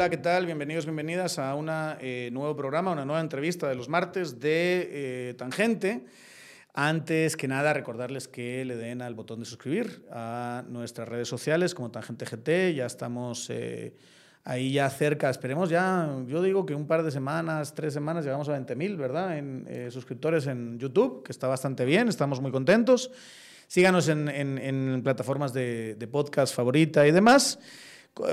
Hola, ¿qué tal? Bienvenidos, bienvenidas a un eh, nuevo programa, una nueva entrevista de los martes de eh, Tangente. Antes que nada, recordarles que le den al botón de suscribir a nuestras redes sociales como Tangente GT. Ya estamos eh, ahí ya cerca, esperemos ya, yo digo que un par de semanas, tres semanas, llegamos a 20.000, ¿verdad? En suscriptores en YouTube, que está bastante bien, estamos muy contentos. Síganos en, plataformas de, de podcast favorita y demás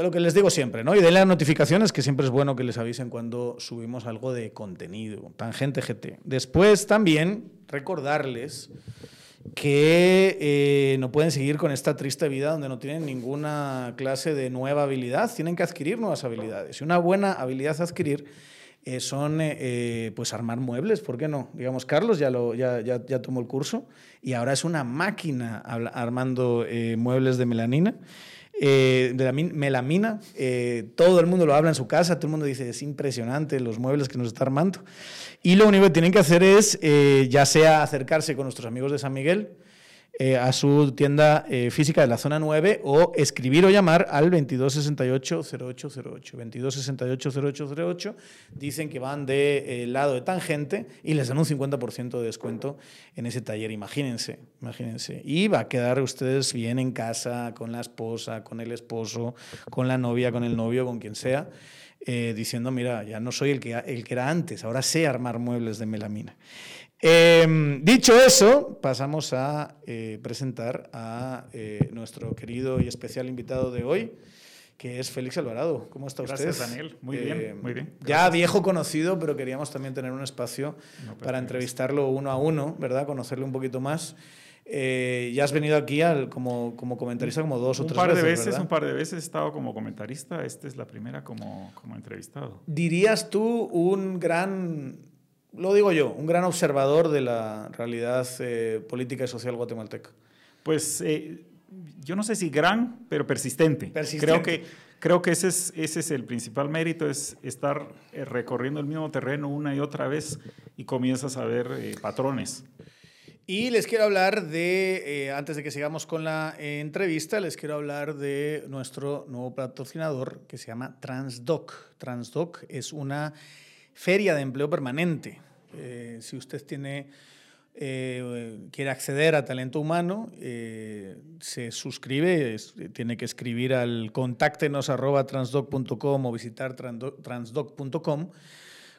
lo que les digo siempre, ¿no? Y de las notificaciones, que siempre es bueno que les avisen cuando subimos algo de contenido, tangente GT. Después también recordarles que eh, no pueden seguir con esta triste vida donde no tienen ninguna clase de nueva habilidad, tienen que adquirir nuevas habilidades. Y una buena habilidad a adquirir eh, son eh, pues armar muebles, ¿por qué no? Digamos, Carlos ya, lo, ya, ya, ya tomó el curso y ahora es una máquina armando muebles de melanina. Eh, de la melamina. Eh, todo el mundo lo habla en su casa, todo el mundo dice, es impresionante los muebles que nos está armando. Y lo único que tienen que hacer es, eh, ya sea acercarse con nuestros amigos de San Miguel, eh, a su tienda eh, física de la zona 9 o escribir o llamar al 2268-0808. 2268-0808. Dicen que van del de, eh, lado de tangente y les dan un 50% de descuento en ese taller. Imagínense, imagínense. Y va a quedar ustedes bien en casa, con la esposa, con el esposo, con la novia, con el novio, con quien sea. diciendo, mira, ya no soy el que, el que era antes, ahora sé armar muebles de melamina. Em, dicho eso, pasamos a eh, presentar a eh, nuestro querido y especial invitado de hoy, que es Félix Alvarado. ¿Cómo está usted? Gracias, Daniel. Muy bien, em, muy bien. Ya viejo conocido, pero queríamos también tener un espacio para entrevistarlo uno a uno, ¿verdad? Conocerle un poquito más. Eh, ya has venido aquí al, como, como comentarista como dos o tres veces. Un par de veces, un par de veces he estado como comentarista. Esta es la primera como, como entrevistado. ¿Dirías tú un gran lo digo yo, un gran observador de la realidad eh, política y social guatemalteca. Pues eh, yo no sé si gran, pero persistente. persistente. Creo que, creo que ese, es, ese es el principal mérito, es estar eh, recorriendo el mismo terreno una y otra vez y comienzas a ver patrones. Y les quiero hablar de, antes de que sigamos con la entrevista, les quiero hablar de nuestro nuevo patrocinador que se llama Transdoc. Transdoc es una feria de empleo permanente. Eh, si usted tiene, eh, quiere acceder a talento humano, eh, se suscribe, tiene que escribir al contáctenos arroba transdoc.com o visitar transdoc.com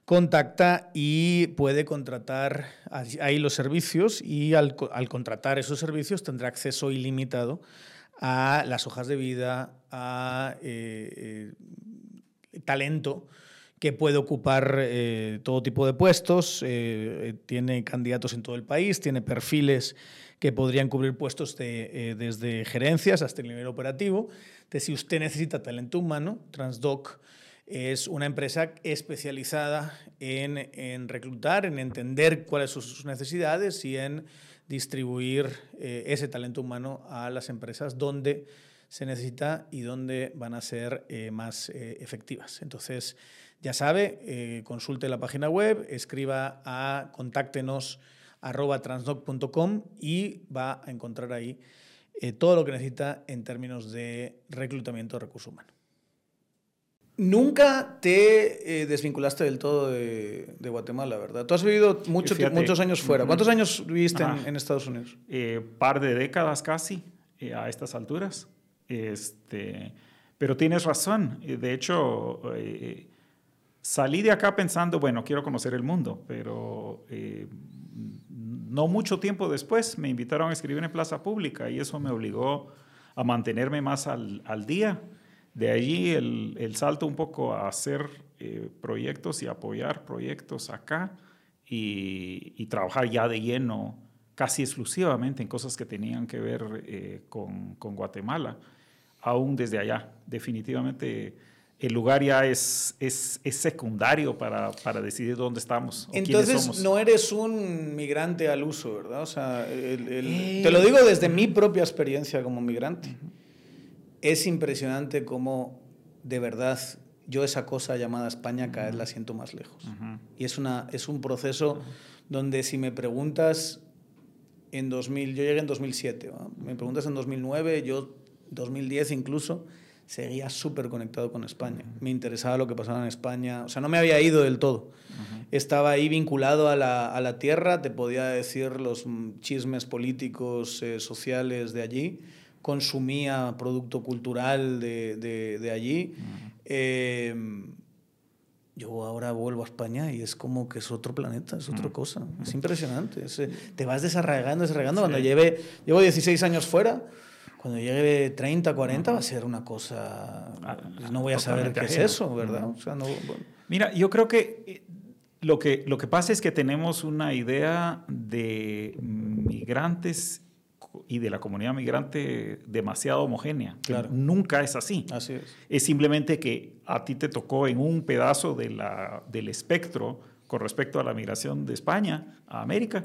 contacta y puede contratar ahí los servicios y al, al, contratar esos servicios tendrá acceso ilimitado a las hojas de vida, a talento que puede ocupar eh, todo tipo de puestos, eh, tiene candidatos en todo el país, tiene perfiles que podrían cubrir puestos de, eh, desde gerencias hasta el nivel operativo. Entonces, si usted necesita talento humano, Transdoc es una empresa especializada en, en reclutar, en entender cuáles son sus necesidades y en distribuir ese talento humano a las empresas donde se necesita y donde van a ser más efectivas. Entonces, ya sabe, eh, consulte la página web, escriba a contáctenos arroba transdoc.com y va a encontrar ahí eh, todo lo que necesita en términos de reclutamiento de recursos humanos. Nunca te eh, desvinculaste del todo de, Guatemala, ¿verdad? Tú has vivido mucho, muchos años fuera. ¿Cuántos años viviste en, Estados Unidos? Un par de décadas casi a estas alturas. Este, pero tienes razón. De hecho, Salí de acá pensando, bueno, quiero conocer el mundo, pero eh, no mucho tiempo después me invitaron a escribir en Plaza Pública y eso me obligó a mantenerme más al, día. De allí el, salto un poco a hacer eh, proyectos y apoyar proyectos acá y, trabajar ya de lleno, casi exclusivamente en cosas que tenían que ver eh, con, con Guatemala, aún desde allá. Definitivamente el lugar ya es, es, es secundario para, para, decidir dónde estamos. Entonces no eres un migrante al uso, ¿verdad? O sea, eh. te lo digo desde mi propia experiencia como migrante. Es impresionante cómo de verdad yo esa cosa llamada España cada vez la siento más lejos. Y es, una, es un proceso donde si me preguntas en 2000, yo llegué en 2007. Me preguntas en 2009, yo 2010 incluso, seguía súper conectado con España. Me interesaba lo que pasaba en España. O sea, no me había ido del todo. Estaba ahí vinculado a la, a la, tierra, te podía decir los chismes políticos, eh, sociales de allí. Consumía producto cultural de, de, de allí. Em, yo ahora vuelvo a España y es como que es otro planeta, es otra cosa. Es impresionante. Eh, te vas desarraigando, desarraigando. Cuando lleve, llevo 16 años fuera, cuando llegue 30, 40 va a ser una cosa... Ah, no voy a saber qué es eso, ¿verdad? Mira, yo creo que eh, lo, que lo que pasa es que tenemos una idea de migrantes y de la comunidad migrante demasiado homogénea. Claro. Nunca es así. Así es. Es simplemente que a ti te tocó en un pedazo de la, del espectro con respecto a la migración de España a América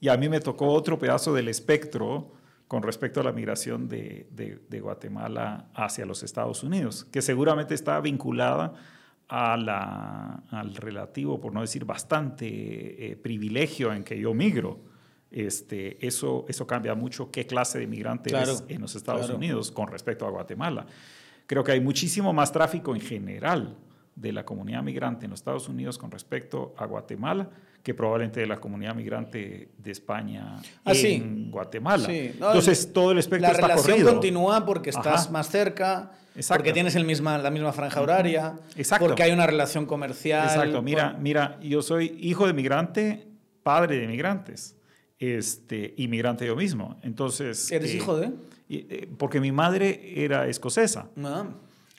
y a mí me tocó otro pedazo del espectro con respecto a la migración de, de, Guatemala hacia los Estados Unidos, que seguramente está vinculada a la, al relativo, por no decir bastante, eh, privilegio en que yo migro. Este, eso, eso cambia mucho qué clase de migrante es en los Estados Unidos con respecto a Guatemala. Creo que hay muchísimo más tráfico en general de la comunidad migrante en los Estados Unidos con respecto a Guatemala que probablemente de la comunidad migrante de España ah, en Guatemala. Entonces, todo el espectro la relación continúa porque estás más cerca, porque tienes el misma, la misma franja horaria, porque hay una relación comercial. Exacto. Mira, mira, yo soy hijo de migrante, padre de migrantes, este, inmigrante yo mismo. Entonces... ¿Eres eh, hijo de...? Eh, porque mi madre era escocesa. Ah.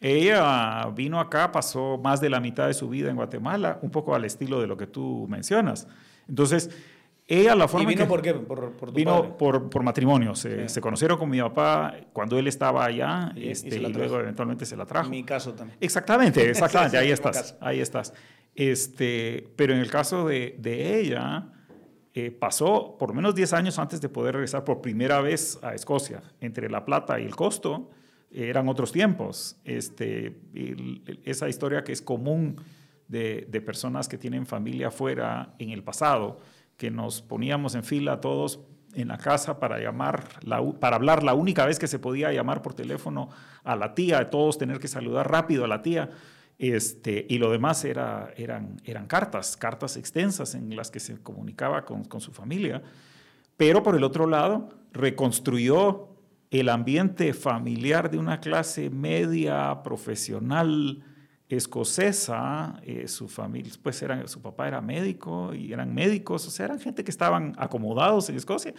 Ella vino acá, pasó más de la mitad de su vida en Guatemala, un poco al estilo de lo que tú mencionas. Entonces, ella la forma ¿Y vino por qué? ¿Por, por vino por, por, matrimonio. Se, se, conocieron con mi papá cuando él estaba allá y, este, y, luego eventualmente se la trajo. En mi caso también. Exactamente, exactamente. ahí estás. Ahí estás. Este, pero en el caso de, de ella, eh, pasó por menos 10 años antes de poder regresar por primera vez a Escocia. Entre La Plata y el costo eran otros tiempos. Este, esa historia que es común de, de, personas que tienen familia afuera en el pasado, que nos poníamos en fila todos en la casa para llamar, la, para hablar la única vez que se podía llamar por teléfono a la tía, todos tener que saludar rápido a la tía. Este, y lo demás era, eran, eran cartas, cartas extensas en las que se comunicaba con, con su familia. Pero por el otro lado, reconstruyó el ambiente familiar de una clase media profesional escocesa, eh, su familia, pues era, su papá era médico y eran médicos, o sea, eran gente que estaban acomodados en Escocia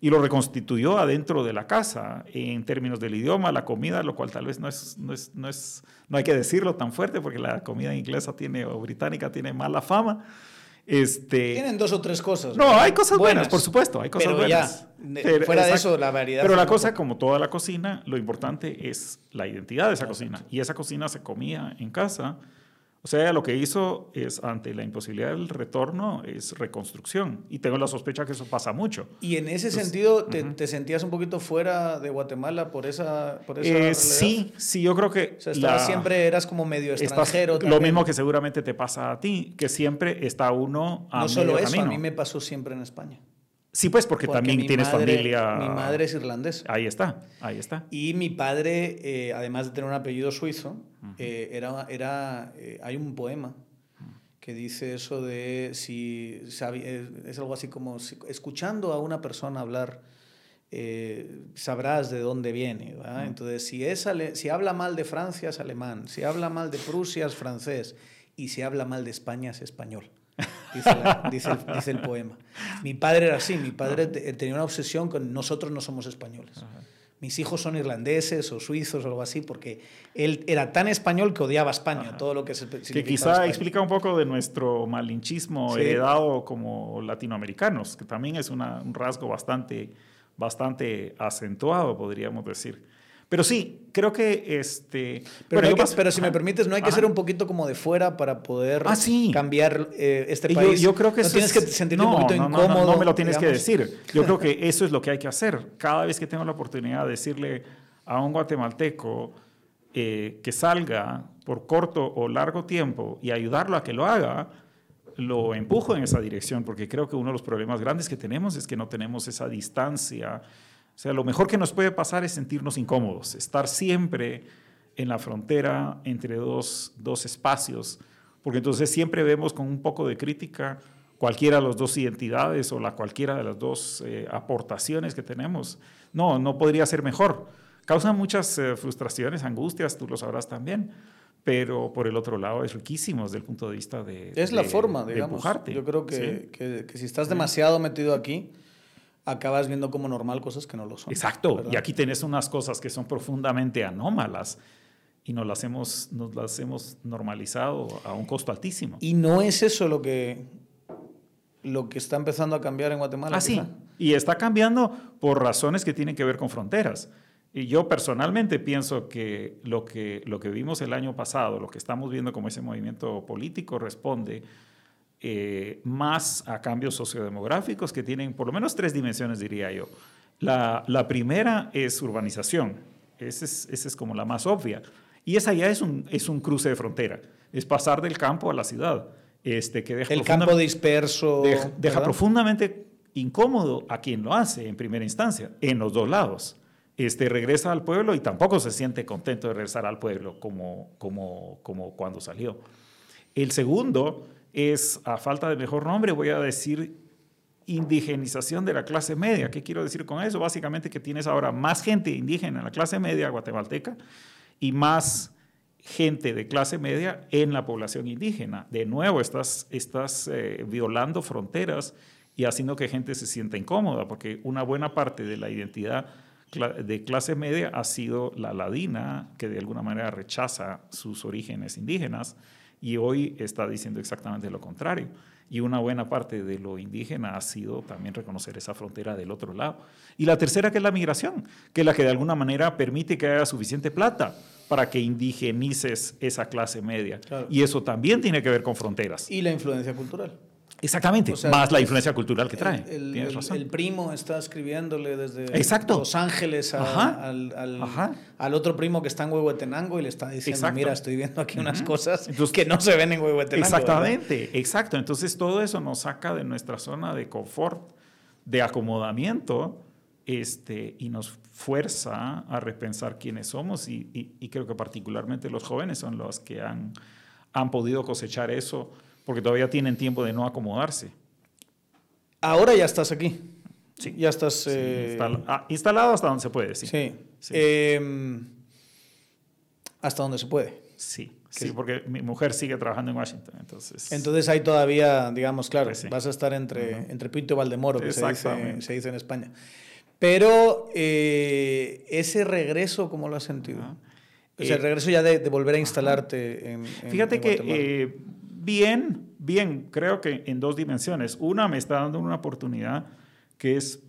y lo reconstituyó adentro de la casa en términos del idioma, la comida, lo cual tal vez no es, no es, no es, no hay que decirlo tan fuerte porque la comida inglesa tiene o británica tiene mala fama, este, Tienen dos o tres cosas. No, hay cosas buenas, por supuesto, hay cosas buenas. fuera de eso, la variedad. Pero la cosa, como toda la cocina, lo importante es la identidad de esa cocina. Y esa cocina se comía en casa o sea, lo que hizo es, ante la imposibilidad del retorno, es reconstrucción. Y tengo la sospecha que eso pasa mucho. ¿Y en ese sentido te, sentías un poquito fuera de Guatemala por esa, por esa eh, Sí, sí, yo creo que... O sea, siempre eras como medio extranjero. lo mismo que seguramente te pasa a ti, que siempre está uno a No solo eso, a mí me pasó siempre en España. Sí, pues porque, también tienes familia. Mi madre es irlandesa. Ahí está, ahí está. Y mi padre, eh, además de tener un apellido suizo, eh, era, era, eh, hay un poema que dice eso de si es algo así como escuchando a una persona hablar sabrás de dónde viene. Entonces, si, es si habla mal de Francia es alemán, si habla mal de Prusia es francés y si habla mal de España es español dice, el, poema. Mi padre era así, mi padre tenía una obsesión con nosotros no somos españoles. Mis hijos son irlandeses o suizos o algo así, porque él era tan español que odiaba España, todo lo que se Que quizá explica un poco de nuestro malinchismo heredado como latinoamericanos, que también es un rasgo bastante, bastante acentuado, podríamos decir. Pero sí, creo que este. Pero, pero si me permites, no hay que ser un poquito como de fuera para poder ah, cambiar eh, este país. Yo, creo que no tienes que sentirte un poquito no, incómodo. No, me lo tienes que decir. Yo creo que eso es lo que hay que hacer. Cada vez que tengo la oportunidad de decirle a un guatemalteco eh, que salga por corto o largo tiempo y ayudarlo a que lo haga, lo empujo en esa dirección porque creo que uno de los problemas grandes que tenemos es que no tenemos esa distancia. O sea, lo mejor que nos puede pasar es sentirnos incómodos, estar siempre en la frontera entre dos, dos espacios, porque entonces siempre vemos con un poco de crítica cualquiera de las dos identidades o la cualquiera de las dos eh, aportaciones que tenemos. No, no podría ser mejor. Causa muchas eh, frustraciones, angustias, tú lo sabrás también, pero por el otro lado es riquísimo desde el punto de vista de... Es la forma, digamos. Yo creo que, que, si estás demasiado metido aquí, acabas viendo como normal cosas que no lo son. Exacto, y aquí tenés unas cosas que son profundamente anómalas y nos las, hemos, nos las hemos normalizado a un costo altísimo. Y no es eso lo que, lo que está empezando a cambiar en Guatemala. Ah, sí, y está cambiando por razones que tienen que ver con fronteras. Y yo personalmente pienso que lo que, lo que vimos el año pasado, lo que estamos viendo como ese movimiento político, responde eh, más a cambios sociodemográficos que tienen por lo menos tres dimensiones, diría yo. La, la primera es urbanización, esa es, esa es como la más obvia. Y esa ya es un, es un cruce de frontera, es pasar del campo a la ciudad. Este, que deja el campo disperso. Deja, profundamente incómodo a quien lo hace en primera instancia, en los dos lados. Este, regresa al pueblo y tampoco se siente contento de regresar al pueblo como, como, como cuando salió. El segundo es, a falta de mejor nombre, voy a decir indigenización de la clase media. ¿Qué quiero decir con eso? Básicamente que tienes ahora más gente indígena en la clase media guatemalteca y más gente de clase media en la población indígena. De nuevo, estás, estás eh, violando fronteras y haciendo que gente se sienta incómoda, porque una buena parte de la identidad de clase media ha sido la ladina, que de alguna manera rechaza sus orígenes indígenas, y hoy está diciendo exactamente lo contrario. Y una buena parte de lo indígena ha sido también reconocer esa frontera del otro lado. Y la tercera, que es la migración, que es la que de alguna manera permite que haya suficiente plata para que indigenices esa clase media. Y eso también tiene que ver con fronteras. Y la influencia cultural. Exactamente, más la influencia cultural que trae. El, el, primo está escribiéndole desde Exacto. Los Ángeles al, al, otro primo que está en Huehuetenango y le está diciendo, mira, estoy viendo aquí unas cosas que no se ven en Huehuetenango. Exactamente, exacto. Entonces todo eso nos saca de nuestra zona de confort, de acomodamiento, este, y nos fuerza a repensar quiénes somos y, y, creo que particularmente los jóvenes son los que han, han podido cosechar eso porque todavía tienen tiempo de no acomodarse. Ahora ya estás aquí. Sí. Ya estás... Eh, ah, instalado hasta donde se puede, sí. Sí. Em, hasta donde se puede. Sí, sí, porque mi mujer sigue trabajando en Washington, entonces... Entonces hay todavía, digamos, claro, pues vas a estar entre, entre Pinto y Valdemoro, que se dice, se dice, en España. Pero eh, ese regreso, ¿cómo lo has sentido? el eh, regreso ya de, volver a instalarte en, Fíjate que bien, bien, creo que en dos dimensiones. Una, me está dando una oportunidad que es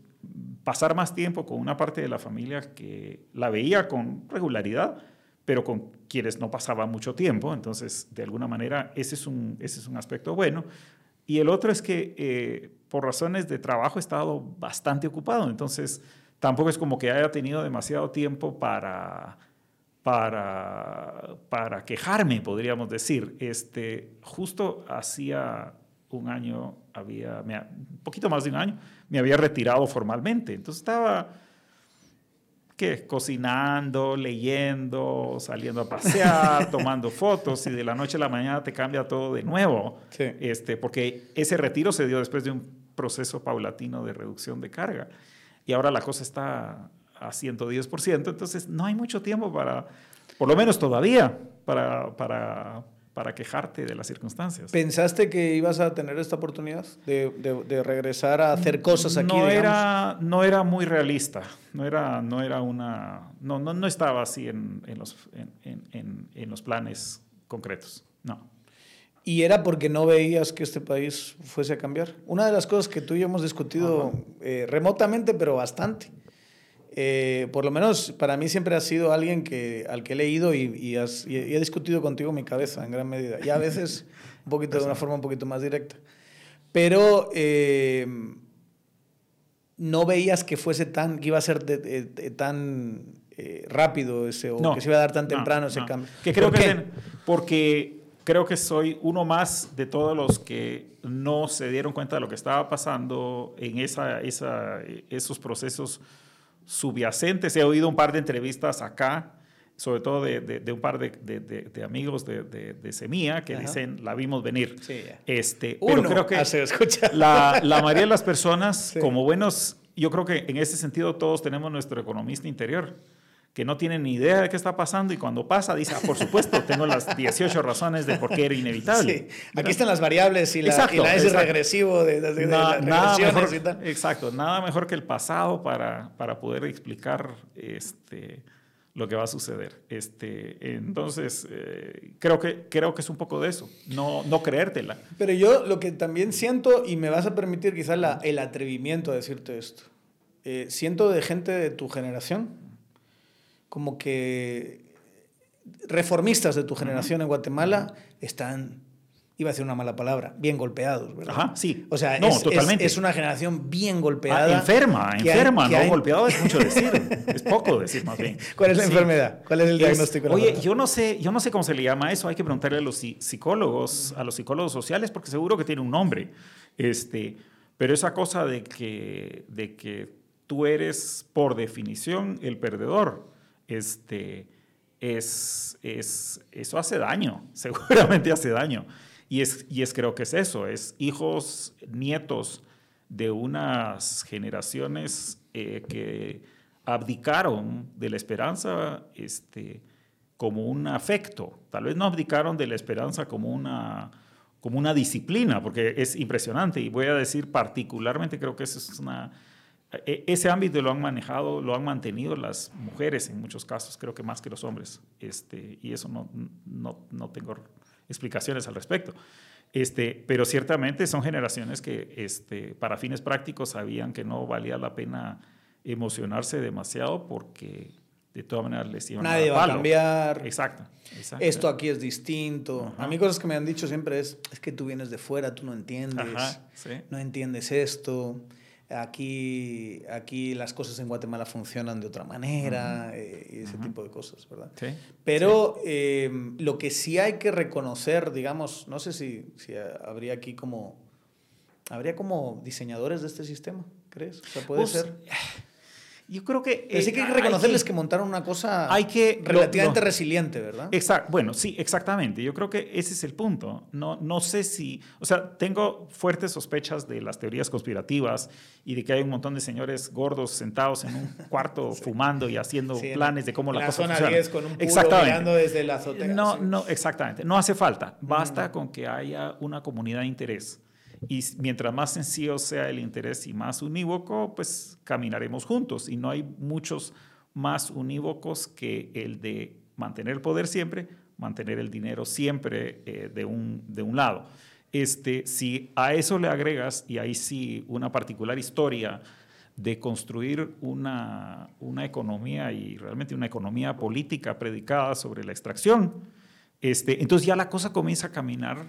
pasar más tiempo con una parte de la familia que la veía con regularidad, pero con quienes no pasaba mucho tiempo. Entonces, de alguna manera, ese es un, ese es un aspecto bueno. Y el otro es que eh, por razones de trabajo he estado bastante ocupado. Entonces, tampoco es como que haya tenido demasiado tiempo para para, para quejarme, podríamos decir. Este, justo hacía un año, había, un poquito más de un año, me había retirado formalmente. Entonces estaba, ¿qué? Cocinando, leyendo, saliendo a pasear, tomando fotos y de la noche a la mañana te cambia todo de nuevo. Este, porque ese retiro se dio después de un proceso paulatino de reducción de carga. Y ahora la cosa está a 110%, entonces no hay mucho tiempo para, por lo menos todavía, para, para, para quejarte de las circunstancias. ¿Pensaste que ibas a tener esta oportunidad de, de, regresar a hacer cosas aquí? No, era, no era muy realista, no era, no era una, no, no, no estaba así en, en los, en, en, en, los planes concretos, no. ¿Y era porque no veías que este país fuese a cambiar? Una de las cosas que tú y yo hemos discutido eh, remotamente, pero bastante, eh, por lo menos para mí siempre has sido alguien que, al que he leído y, he discutido contigo mi cabeza en gran medida. Y a veces un poquito de una forma un poquito más directa. Pero eh, no veías que fuese tan, que iba a ser tan eh, rápido ese, o que se iba a dar tan temprano ese cambio. Que creo que porque creo que soy uno más de todos los que no se dieron cuenta de lo que estaba pasando en esa, esa, esos procesos subyacentes. He oído un par de entrevistas acá, sobre todo de, de, un par de, de amigos de, Semilla que dicen, la vimos venir. Sí, este, pero creo que la, la mayoría de las personas, como buenos, yo creo que en ese sentido todos tenemos nuestro economista interior que no tiene ni idea de qué está pasando y cuando pasa dice, ah, por supuesto, tengo las 18 razones de por qué era inevitable. Sí. Aquí están las variables y la, exacto, y la S regresivo de, de, nada mejor, y tal. Exacto, nada mejor que el pasado para, para poder explicar este, lo que va a suceder. Este, entonces, eh, creo, que, creo que es un poco de eso, no, no creértela. Pero yo lo que también siento, y me vas a permitir quizás la, el atrevimiento a decirte esto, eh, siento de gente de tu generación como que reformistas de tu generación en Guatemala están, iba a decir una mala palabra, bien golpeados, ¿verdad? Ajá, sí. O sea, es, totalmente. Es, una generación bien golpeada. Ah, enferma, enferma, no golpeado es mucho decir, es poco decir más bien. ¿Cuál es la enfermedad? ¿Cuál es el diagnóstico? oye, yo no sé, yo no sé cómo se le llama eso, hay que preguntarle a los psicólogos, a los psicólogos sociales porque seguro que tiene un nombre. Este, pero esa cosa de que de que tú eres por definición el perdedor este, es, es, eso hace daño, seguramente hace daño. Y es, y es creo que es eso, es hijos, nietos de unas generaciones eh, que abdicaron de la esperanza este, como un afecto. Tal vez no abdicaron de la esperanza como una, como una disciplina, porque es impresionante. Y voy a decir particularmente, creo que eso es una ese ámbito lo han manejado, lo han mantenido las mujeres en muchos casos, creo que más que los hombres. Este, y eso no, no, no tengo explicaciones al respecto. Este, pero ciertamente son generaciones que este, para fines prácticos sabían que no valía la pena emocionarse demasiado porque de todas maneras les iban Nadie a va a cambiar. Exacto, Esto aquí es distinto. A mí cosas que me han dicho siempre es, es que tú vienes de fuera, tú no entiendes, no entiendes esto aquí, aquí las cosas en Guatemala funcionan de otra manera eh, y ese tipo de cosas, ¿verdad? Sí. Pero eh, lo que sí hay que reconocer, digamos, no sé si, si habría aquí como, habría como diseñadores de este sistema, ¿crees? O sea, puede pues, ser... Yo creo que... sí que hay que reconocerles que, montaron una cosa hay que, relativamente resiliente, ¿verdad? Exacto. Bueno, sí, exactamente. Yo creo que ese es el punto. No, no sé si... O sea, tengo fuertes sospechas de las teorías conspirativas y de que hay un montón de señores gordos sentados en un cuarto fumando y haciendo planes de cómo la, la cosa zona 10 con un puro mirando desde la azotea. No, no, exactamente. No hace falta. Basta con que haya una comunidad de interés y mientras más sencillo sea el interés y más unívoco, pues caminaremos juntos. Y no hay muchos más unívocos que el de mantener el poder siempre, mantener el dinero siempre eh, de, un, de un lado. Este, si a eso le agregas, y ahí sí una particular historia de construir una, una economía y realmente una economía política predicada sobre la extracción, este, entonces ya la cosa comienza a caminar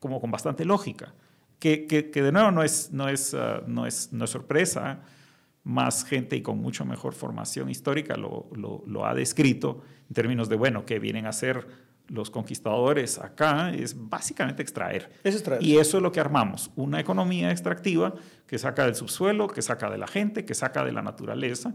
como con bastante lógica que, que, de nuevo no es, no, es, uh, no, es, no es sorpresa, más gente y con mucho mejor formación histórica lo, lo, lo, ha descrito en términos de, bueno, que vienen a ser los conquistadores acá, es básicamente extraer. Es extraer. Y eso es lo que armamos, una economía extractiva que saca del subsuelo, que saca de la gente, que saca de la naturaleza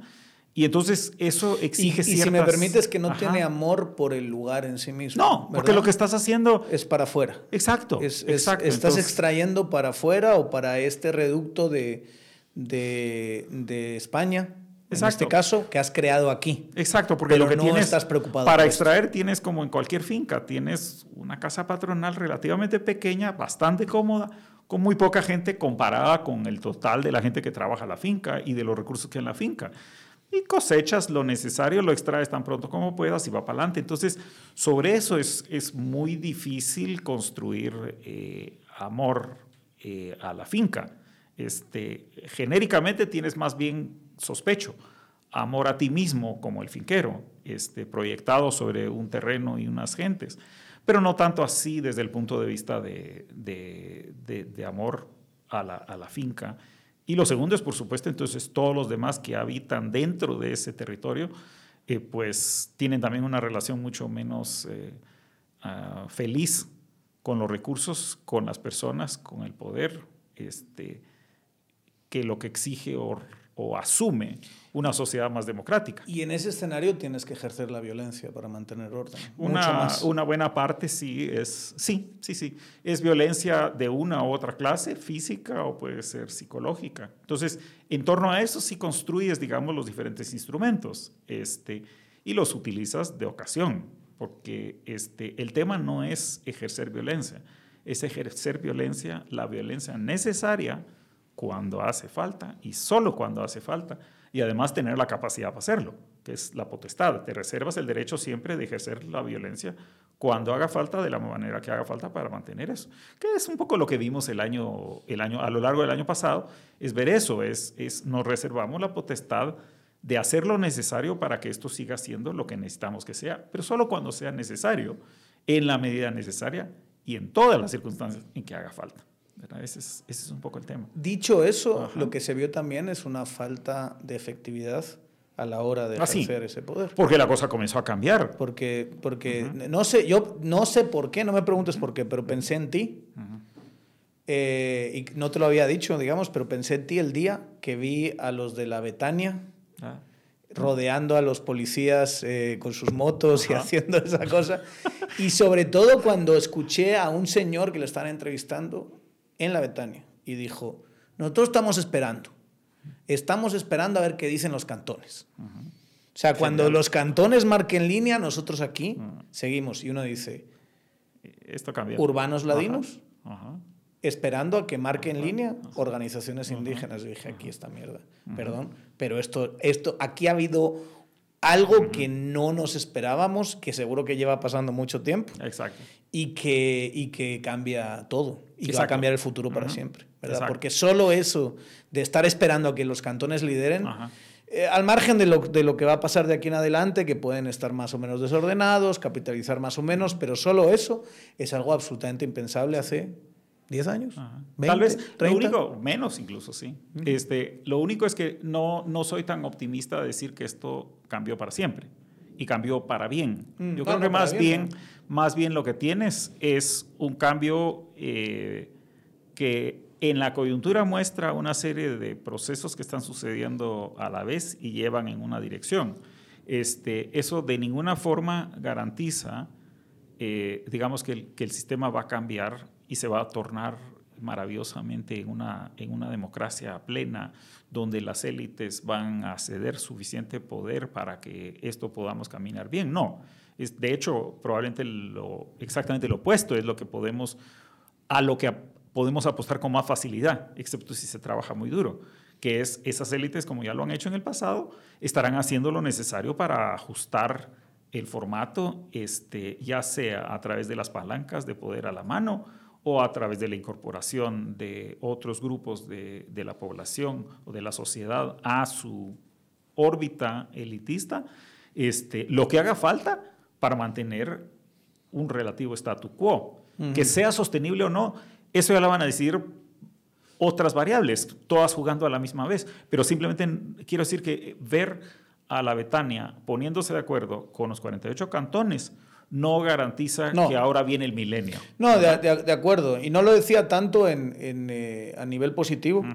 y entonces eso exige y, y si me permites que no tiene amor por el lugar en sí mismo. No, porque lo que estás haciendo... Es para afuera. Exacto. exacto. Estás extrayendo para afuera o para este reducto de, de, de España. En este caso, que has creado aquí. Exacto, porque lo que no tienes, estás preocupado. Para extraer tienes como en cualquier finca, tienes una casa patronal relativamente pequeña, bastante cómoda, con muy poca gente comparada con el total de la gente que trabaja la finca y de los recursos que hay en la finca y cosechas lo necesario, lo extraes tan pronto como puedas y va para adelante. Entonces, sobre eso es, es muy difícil construir eh, amor eh, a la finca. Este, genéricamente tienes más bien sospecho, amor a ti mismo como el finquero, este, proyectado sobre un terreno y unas gentes, pero no tanto así desde el punto de vista de, de, de, amor a la, a la finca y lo segundo es, por supuesto, entonces todos los demás que habitan dentro de ese territorio, eh, pues tienen también una relación mucho menos eh, ah, feliz con los recursos, con las personas, con el poder, este, que lo que exige o, o asume una sociedad más democrática. Y en ese escenario tienes que ejercer la violencia para mantener orden. Una, una buena parte sí es, sí, sí, sí, es violencia de una u otra clase, física o puede ser psicológica. Entonces, en torno a eso sí construyes, digamos, los diferentes instrumentos este, y los utilizas de ocasión, porque este, el tema no es ejercer violencia, es ejercer violencia, la violencia necesaria cuando hace falta y solo cuando hace falta y además tener la capacidad para hacerlo, que es la potestad. Te reservas el derecho siempre de ejercer la violencia cuando haga falta, de la manera que haga falta para mantener eso. Que es un poco lo que vimos el año, el año, a lo largo del año pasado, es ver eso, es, es nos reservamos la potestad de hacer lo necesario para que esto siga siendo lo que necesitamos que sea, pero solo cuando sea necesario, en la medida necesaria y en todas las circunstancias en que haga falta. Ese es, ese es, un poco el tema. Dicho eso, lo que se vio también es una falta de efectividad a la hora de ah, ejercer ese poder. Porque la cosa comenzó a cambiar. Porque, porque no sé, yo no sé por qué, no me preguntes por qué, pero pensé en ti. Eh, y no te lo había dicho, digamos, pero pensé en ti el día que vi a los de la Betania ah. rodeando a los policías eh, con sus motos y haciendo esa cosa. y sobre todo cuando escuché a un señor que le estaban entrevistando en la Betania y dijo, nosotros estamos esperando, estamos esperando a ver qué dicen los cantones. O sea, cuando los cantones marquen línea, nosotros aquí seguimos. Y uno dice, Esto cambia. urbanos ladinos, esperando a que marquen línea organizaciones indígenas. dije, aquí esta mierda, perdón, pero esto, esto, aquí ha habido algo que no nos esperábamos, que seguro que lleva pasando mucho tiempo. Exacto. Y que, y que cambia todo. Y va a cambiar el futuro para siempre. ¿verdad? Porque solo eso de estar esperando a que los cantones lideren, eh, al margen de lo, de lo que va a pasar de aquí en adelante, que pueden estar más o menos desordenados, capitalizar más o menos, pero solo eso es algo absolutamente impensable hace 10 años. Tal vez lo único, menos incluso, sí. este, lo único es que no, no soy tan optimista de decir que esto cambió para siempre y cambió para bien. Mm, Yo creo que más bien, más bien lo que tienes es un cambio eh, que en la coyuntura muestra una serie de procesos que están sucediendo a la vez y llevan en una dirección. Este, eso de ninguna forma garantiza, eh, digamos, que el, que el sistema va a cambiar y se va a tornar maravillosamente en una, en una democracia plena, donde las élites van a ceder suficiente poder para que esto podamos caminar bien. No, es, de hecho, probablemente lo, exactamente lo opuesto es lo que podemos, a lo que podemos apostar con más facilidad, excepto si se trabaja muy duro, que es esas élites, como ya lo han hecho en el pasado, estarán haciendo lo necesario para ajustar el formato, este, ya sea a través de las palancas de poder a la mano, o a través de la incorporación de otros grupos de, de la población o de la sociedad a su órbita elitista, este, lo que haga falta para mantener un relativo statu quo. Que sea sostenible o no, eso ya lo van a decir otras variables, todas jugando a la misma vez. Pero simplemente quiero decir que ver a la Betania poniéndose de acuerdo con los 48 cantones no garantiza que ahora viene el milenio. No, de, acuerdo. Y no lo decía tanto en, eh, a nivel positivo,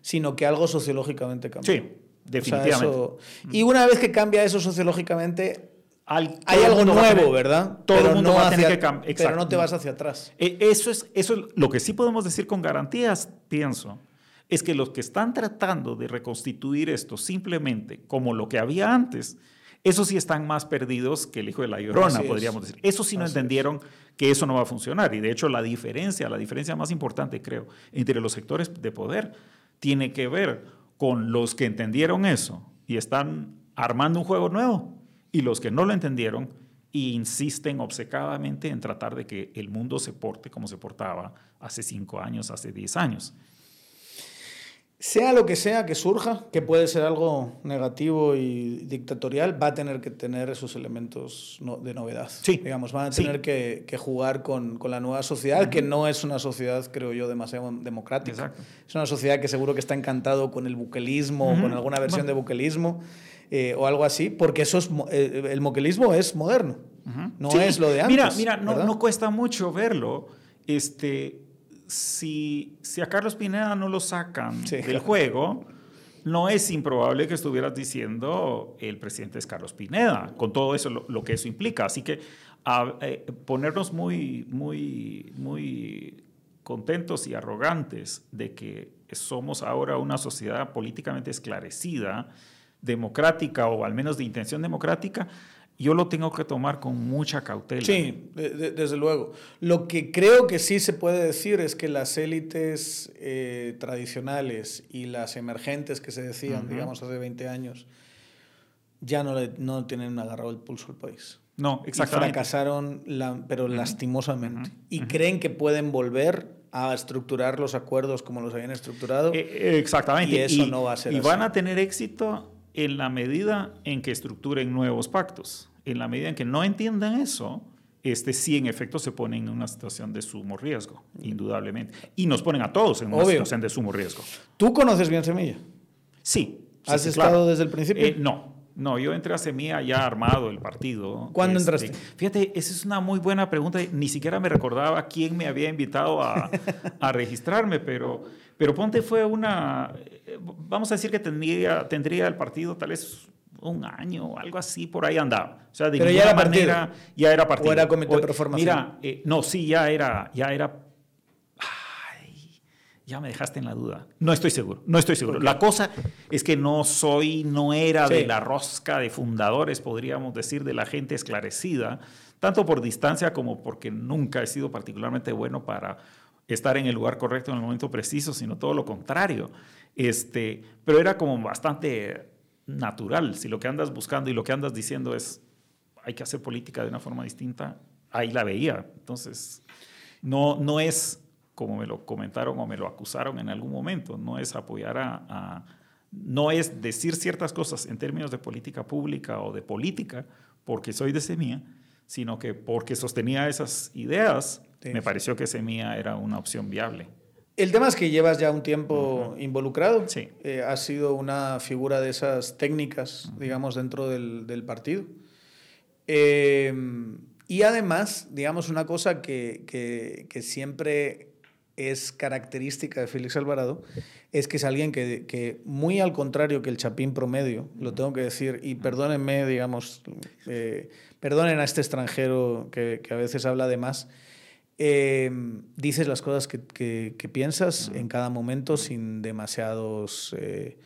sino que algo sociológicamente cambia. Sí, definitivamente. y una vez que cambia eso sociológicamente, hay algo nuevo, ¿verdad? Todo el mundo va a tener que cambiar. Pero no te vas hacia atrás. E, eso es, eso es lo que sí podemos decir con garantías, pienso, es que los que están tratando de reconstituir esto simplemente como lo que había antes, esos sí están más perdidos que el hijo de la llorona, podríamos decir. Esos sí no entendieron que eso no va a funcionar. Y de hecho la diferencia, la diferencia más importante creo, entre los sectores de poder tiene que ver con los que entendieron eso y están armando un juego nuevo y los que no lo entendieron e insisten obcecadamente en tratar de que el mundo se porte como se portaba hace cinco años, hace diez años. Sea lo que sea que surja, que puede ser algo negativo y dictatorial, va a tener que tener esos elementos de novedad. Sí. Digamos, van a tener que, jugar con, la nueva sociedad, que no es una sociedad, creo yo, demasiado democrática. Es una sociedad que seguro que está encantado con el buquelismo, con alguna versión de buquelismo eh, o algo así, porque eso es, el buquelismo es moderno, no es lo de antes. Mira, mira no, no cuesta mucho verlo este, si, si a Carlos Pineda no lo sacan Sí, del claro. juego, no es improbable que estuvieras diciendo el presidente es Carlos Pineda, con todo eso, lo, lo que eso implica. Así que a- eh, ponernos muy, muy, muy contentos y arrogantes de que somos ahora una sociedad políticamente esclarecida, democrática o al menos de intención democrática, yo lo tengo que tomar con mucha cautela. Sí, de- de- desde luego. Lo que creo que sí se puede decir es que las élites eh, tradicionales y las emergentes que se decían, digamos, hace 20 años, ya no, le- no tienen agarrado el pulso al país. No, Y exactamente. fracasaron, la- pero lastimosamente. Y creen que pueden volver a estructurar los acuerdos como los habían estructurado. Eh, eh, exactamente. Y eso no va a ser Y así. van a tener éxito en la medida en que estructuren nuevos pactos. En la medida en que no entiendan eso, este sí en efecto se ponen en una situación de sumo riesgo, indudablemente. Y nos ponen a todos en una Obvio. situación de sumo riesgo. ¿Tú conoces bien Semilla? Sí. ¿Has sí, estado claro. desde el principio? Eh, no, no, yo entré a Semilla ya armado el partido. ¿Cuándo Este, entraste? Fíjate, esa es una muy buena pregunta. Ni siquiera me recordaba quién me había invitado a, a registrarme, pero, pero ponte fue una, vamos a decir que tendría, tendría el partido tal vez un año o algo así, por ahí andaba. O sea, de Pero ya era partido. manera ya era partido. ¿O era comité de performación? Mira, eh, no, sí, ya era, ya era Ay, ya me dejaste en la duda. No estoy seguro, no estoy seguro. La cosa es que no soy, no era Sí. de la rosca de fundadores, podríamos decir, de la gente esclarecida, tanto por distancia como porque nunca he sido particularmente bueno para estar en el lugar correcto en el momento preciso, sino todo lo contrario. Este, pero era como bastante natural. Si lo que andas buscando y lo que andas diciendo es hay que hacer política de una forma distinta, ahí la veía. Entonces, no, no es como me lo comentaron o me lo acusaron en algún momento, no es apoyar a, a- no es decir ciertas cosas en términos de política pública o de política porque soy de Semilla, sino que porque sostenía esas ideas, Sí, me pareció que Semilla era una opción viable. El tema es que llevas ya un tiempo involucrado. Sí. Eh, has sido una figura de esas técnicas, digamos, dentro del, del partido. Eh, y además, digamos, una cosa que, que- que siempre es característica de Félix Alvarado es que es alguien que, que, muy al contrario que el chapín promedio, lo tengo que decir, y perdónenme, digamos, eh, perdonen a este extranjero que a veces habla de más, eh, dices las cosas que, que- que piensas en cada momento sin demasiados, eh,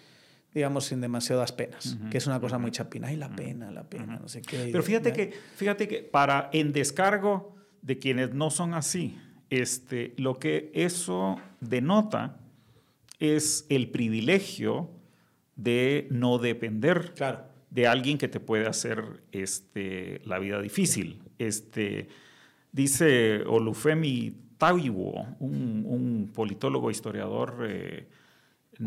digamos, sin demasiadas penas, que es una cosa muy chapina. Ay, la pena, la pena, no sé qué. Pero fíjate que, fíjate que para en descargo de quienes no son así, este, lo que eso denota es el privilegio de no depender Claro. de alguien que te puede hacer este, la vida difícil. Este, dice Olufemi Taiwo, un, un politólogo historiador eh,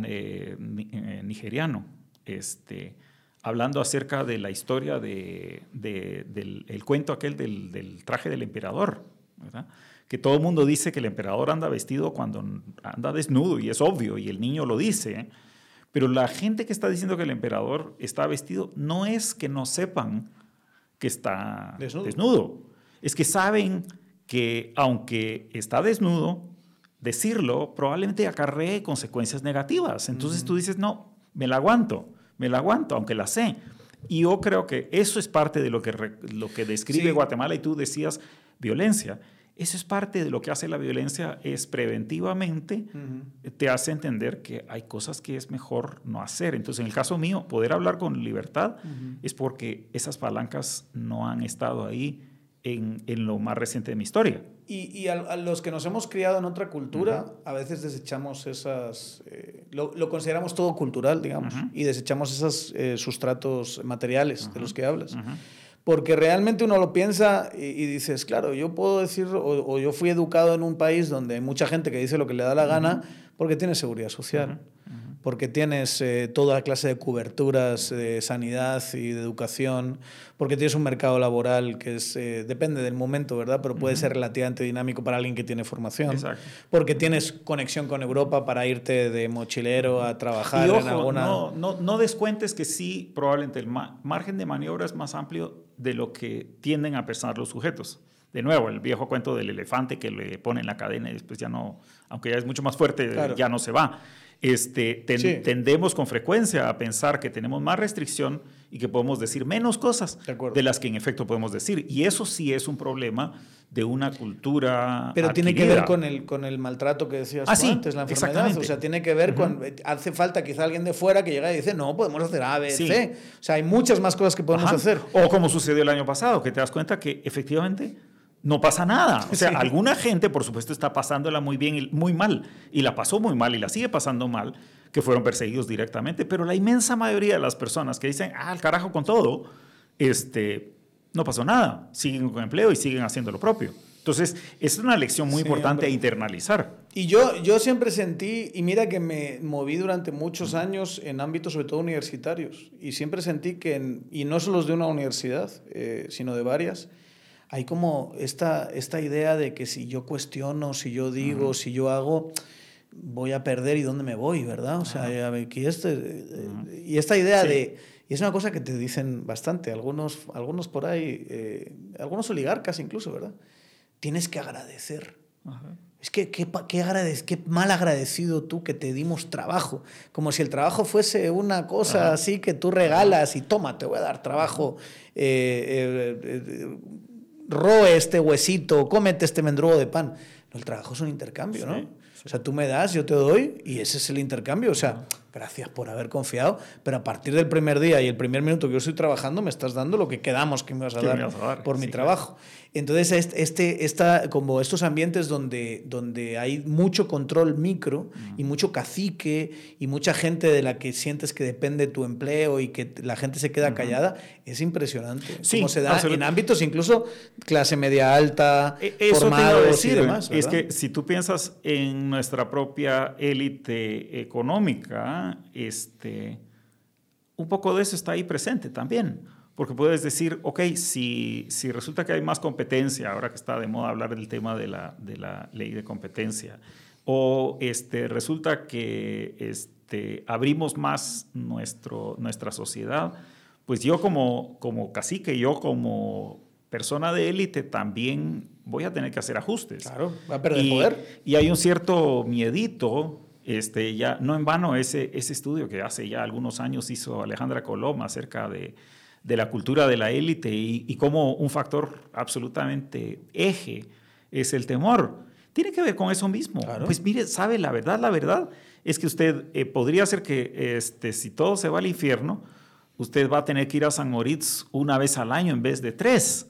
eh, eh, nigeriano, este, hablando acerca de la historia de, de- del el cuento aquel del, del traje del emperador, ¿verdad? que todo el mundo dice que el emperador anda vestido cuando anda desnudo, y es obvio, y el niño lo dice, pero la gente que está diciendo que el emperador está vestido no es que no sepan que está Desnudo. desnudo, es que saben que aunque está desnudo, decirlo probablemente acarree consecuencias negativas. Entonces tú dices, no, me la aguanto, me la aguanto, aunque la sé. Y yo creo que eso es parte de lo que, lo que describe Sí. Guatemala y tú decías violencia. Eso es parte de lo que hace la violencia, es preventivamente te hace entender que hay cosas que es mejor no hacer. Entonces, en el caso mío, poder hablar con libertad es porque esas palancas no han estado ahí en, en lo más reciente de mi historia. Y, y a, a los que nos hemos criado en otra cultura, a veces desechamos esas, eh, lo, lo consideramos todo cultural, digamos, y desechamos esos eh, sustratos materiales de los que hablas. Porque realmente uno lo piensa y, y dices, claro, yo puedo decir, o, o yo fui educado en un país donde hay mucha gente que dice lo que le da la gana porque tienes seguridad social, porque tienes eh, toda clase de coberturas de sanidad y de educación, porque tienes un mercado laboral que es, eh, depende del momento, ¿verdad? Pero puede ser relativamente dinámico para alguien que tiene formación, Exacto. porque tienes conexión con Europa para irte de mochilero a trabajar Y en ojo, alguna... no, no, no descuentes que sí, probablemente el ma- margen de maniobra es más amplio de lo que tienden a pensar los sujetos. de nuevo, el viejo cuento del elefante que le pone en la cadena y después ya no, aunque ya es mucho más fuerte, ya no se va. Este, Tendemos con frecuencia a pensar que tenemos más restricción y que podemos decir menos cosas de, las que en efecto podemos decir. Y eso sí es un problema de una cultura. Pero tiene que ver con el, con el maltrato que decías ah, antes, la enfermedad. O sea, tiene que ver con. Hace falta quizá alguien de fuera que llega y dice, no, podemos hacer A, B, C. O sea, hay muchas más cosas que podemos hacer. O como sucedió el año pasado, que te das cuenta que efectivamente no pasa nada. O sea, alguna gente, por supuesto, está pasándola muy bien y muy mal, y la pasó muy mal y la sigue pasando mal, que fueron perseguidos directamente, pero la inmensa mayoría de las personas que dicen, ah, al carajo con todo, este, no pasó nada, siguen con empleo y siguen haciendo lo propio. Entonces, es una lección muy importante a internalizar. Y yo, yo siempre sentí, y mira que me moví durante muchos años en ámbitos sobre todo universitarios, y siempre sentí que, y no solo de una universidad, eh, sino de varias, hay como esta, esta idea de que si yo cuestiono, si yo digo, si yo hago, voy a perder y dónde me voy, ¿verdad? O sea, aquí este, eh, y esta idea de... Y es una cosa que te dicen bastante, algunos, algunos por ahí, eh, algunos oligarcas incluso, ¿verdad? Tienes que agradecer. Es que qué, qué, qué, mal agradecido tú que te dimos trabajo. Como si el trabajo fuese una cosa así que tú regalas y toma, te voy a dar trabajo. Eh, roe este huesito, cómete este mendrugo de pan. El trabajo es un intercambio, ¿no? O sea, tú me das, yo te doy y ese es el intercambio. O sea, gracias por haber confiado, pero a partir del primer día y el primer minuto que yo estoy trabajando me estás dando lo que quedamos que me vas a, dar, por mi trabajo. Entonces, este, esta, como estos ambientes donde, donde hay mucho control micro y mucho cacique y mucha gente de la que sientes que depende tu empleo y que la gente se queda callada, es impresionante. Sí, Cómo se da en ámbitos incluso clase media alta, e, Eso formados y demás. Es que si tú piensas en nuestra propia élite económica, este, un poco de eso está ahí presente también. Porque puedes decir, ok, si, si resulta que hay más competencia, ahora que está de moda hablar del tema de la, de la ley de competencia, o este, resulta que este, abrimos más nuestro, nuestra sociedad, pues yo como, como cacique, yo como persona de élite también voy a tener que hacer ajustes. Claro, va a perder poder. Y hay un cierto miedito, este, ya, no en vano ese, ese estudio que hace ya algunos años hizo Alejandra Coloma acerca de de la cultura de la élite y, y como un factor absolutamente eje es el temor. Tiene que ver con eso mismo. Pues mire, sabe la verdad, la verdad es que usted eh, podría ser que este, si todo se va al infierno, usted va a tener que ir a San Moritz una vez al año en vez de tres.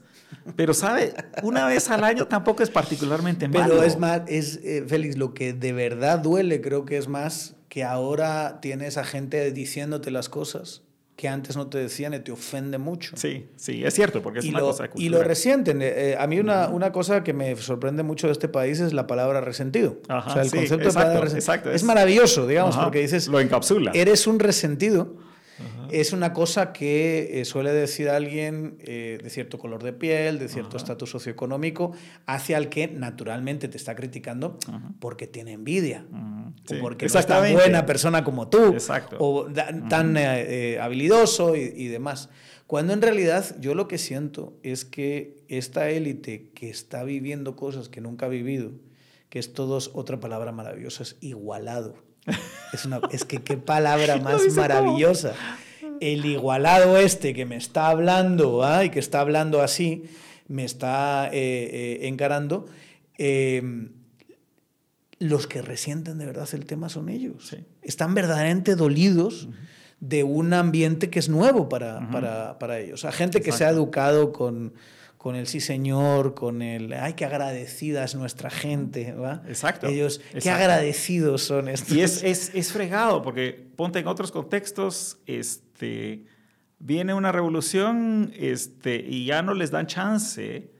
Pero sabe, una vez al año tampoco es particularmente malo. Pero es más, es, eh, Félix, lo que de verdad duele creo que es más que ahora tienes a gente diciéndote las cosas que antes no te decían y te ofende mucho. Sí, sí, es cierto, porque es una cosa Y lo resienten. Eh, a mí una, una, cosa que me sorprende mucho de este país es la palabra resentido. o sea, el concepto de palabra resentido. es, maravilloso, digamos, porque dices... Lo encapsula. Eres un resentido es una cosa que eh, suele decir alguien eh, de cierto color de piel, de cierto estatus socioeconómico, hacia el que naturalmente te está criticando porque tiene envidia. o porque no es tan buena persona como tú. O tan eh, habilidoso y, y demás. Cuando en realidad yo lo que siento es que esta élite que está viviendo cosas que nunca ha vivido, que es todos otra palabra maravillosa, es igualado. Es, una, es que qué palabra más maravillosa. El igualado este que me está hablando y que está hablando así, me está eh, eh, encarando, em, los que resienten de verdad el tema son ellos. Están verdaderamente dolidos de un ambiente que es nuevo para, para, para ellos. A gente que se ha educado con con el sí señor, con el, ay, qué agradecida es nuestra gente, ¿va? Exacto. Ellos, qué agradecidos son estos. Y es, es, es, fregado, porque ponte en otros contextos, este, viene una revolución este, y ya no les dan chance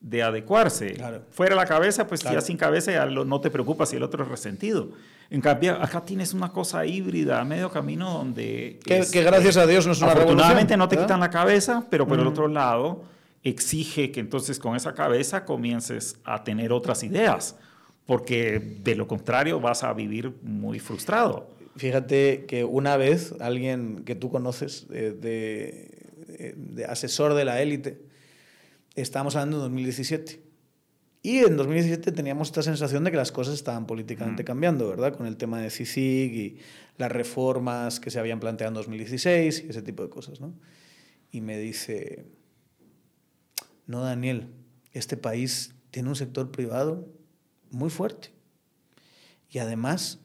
de adecuarse. Claro. Fuera la cabeza, pues ya sin cabeza ya no te preocupas si el otro es resentido. En cambio, acá tienes una cosa híbrida, a medio camino, donde... Que, que gracias a Dios no es una revolución. Afortunadamente no te quitan la cabeza, pero por el otro lado exige que entonces con esa cabeza comiences a tener otras ideas, porque de lo contrario vas a vivir muy frustrado. Fíjate que una vez alguien que tú conoces eh, de, de, asesor de la élite, estábamos hablando en 2017, Y en 2017 teníamos esta sensación de que las cosas estaban políticamente cambiando, ¿verdad? Con el tema de CICIG y las reformas que se habían planteado en 2016 y ese tipo de cosas, ¿no? Y me dice, no, Daniel, este país tiene un sector privado muy fuerte. Y además,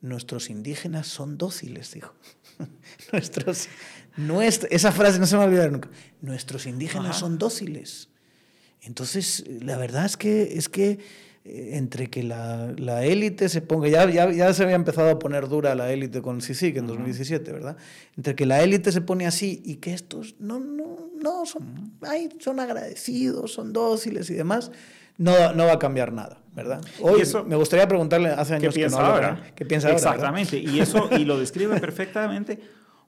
nuestros indígenas son dóciles, dijo. nuestros, esa frase no se me va a olvidar nunca. Nuestros indígenas son dóciles. Entonces, la verdad es que, es que entre que la, la élite se ponga, ya, ya, ya, se había empezado a poner dura la élite con CICIC en 2017, ¿verdad? Entre que la élite se pone así y que estos no, no, no, son, ay, son agradecidos, son dóciles y demás, no, no va a cambiar nada, ¿verdad? Hoy eso, me gustaría preguntarle hace años ¿qué piensa que no ahora? ¿Qué piensa ahora? Exactamente, y eso y lo describe perfectamente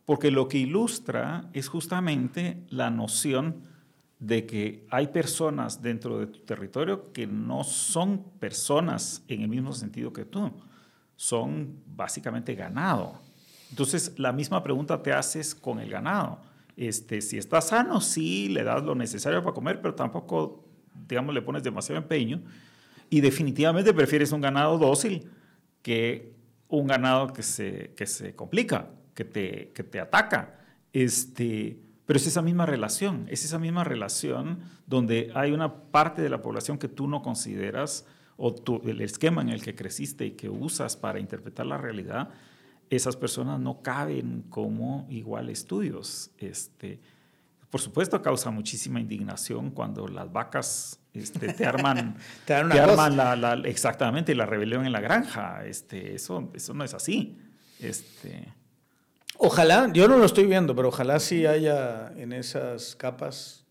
porque lo que ilustra es justamente la noción de que hay personas dentro de tu territorio que no son personas en el mismo sentido que tú, son básicamente ganado. Entonces, la misma pregunta te haces con el ganado. Este, si está sano, sí, le das lo necesario para comer, pero tampoco, digamos, le pones demasiado empeño. Y definitivamente prefieres un ganado dócil que un ganado que se, que se complica, que te, que te ataca. Este, pero es esa misma relación, es esa misma relación donde hay una parte de la población que tú no consideras o el esquema en el que creciste y que usas para interpretar la realidad, esas personas no caben como iguales tuyos. Este, por supuesto, causa muchísima indignación cuando las vacas este, te arman, te, arman la, exactamente la rebelión en la granja. Este, eso, eso no es así. Este, Ojalá, yo no lo estoy viendo, pero ojalá sí haya en esas capas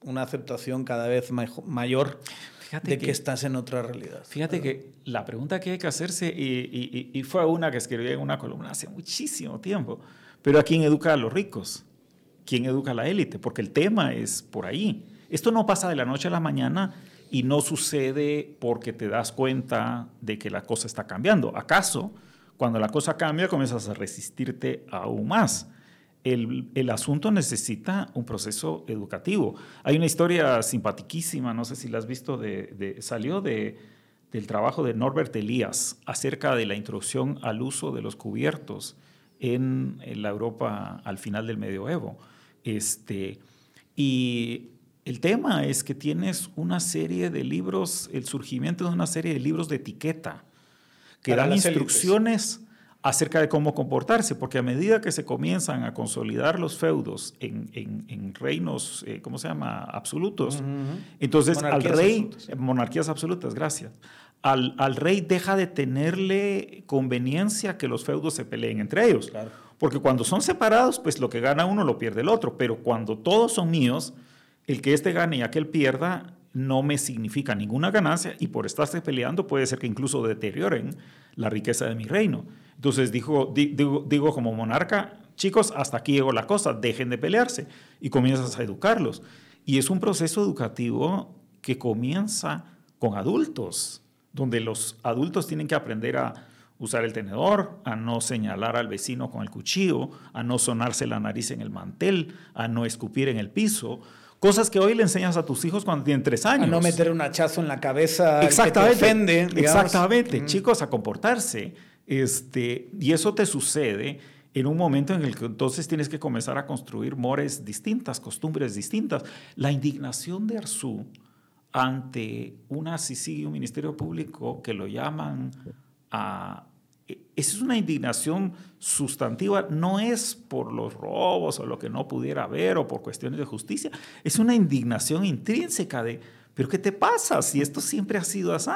una aceptación cada vez mayor de que, estás en otra realidad. Fíjate que la pregunta que hay que hacerse, y, fue una que escribí en una columna hace muchísimo tiempo, pero ¿a quién educa a los ricos? ¿Quién educa a la élite? Porque el tema es por ahí. Esto no pasa de la noche a la mañana y no sucede porque te das cuenta de que la cosa está cambiando. ¿Acaso? Cuando la cosa cambia, comienzas a resistirte aún más. El, el, asunto necesita un proceso educativo. Hay una historia simpaticísima, no sé si la has visto, de, salió de, del trabajo de Norbert Elias acerca de la introducción al uso de los cubiertos en, en la Europa al final del medioevo. Este, y el tema es que tienes una serie de libros, el surgimiento de una serie de libros de etiqueta que dan instrucciones acerca de cómo comportarse, porque a medida que se comienzan a consolidar los feudos en, en, reinos, eh, ¿cómo se llama?, absolutos, entonces al rey, monarquías absolutas, gracias, al, al, rey deja de tenerle conveniencia que los feudos se peleen entre ellos, porque cuando son separados, pues lo que gana uno lo pierde el otro, pero cuando todos son míos, el que este gane y aquel pierda, no me significa ninguna ganancia y por estarse peleando puede ser que incluso deterioren la riqueza de mi reino. Entonces dijo, digo, digo como monarca, chicos, hasta aquí llegó la cosa, dejen de pelearse y comienzas a educarlos. Y es un proceso educativo que comienza con adultos, donde los adultos tienen que aprender a usar el tenedor, a no señalar al vecino con el cuchillo, a no sonarse la nariz en el mantel, a no escupir en el piso, Cosas que hoy le enseñas a tus hijos cuando tienen tres años. A no meter un hachazo en la cabeza exactamente, que te ofende. Exactamente. Chicos, a comportarse. Este, y eso te sucede en un momento en el que entonces tienes que comenzar a construir mores distintas, costumbres distintas. La indignación de Arzú ante una CICI, un ministerio público que lo llaman a esa es una indignación sustantiva, no es por los robos o lo que no pudiera haber o por cuestiones de justicia, es una indignación intrínseca de, pero ¿qué te pasa si esto siempre ha sido así?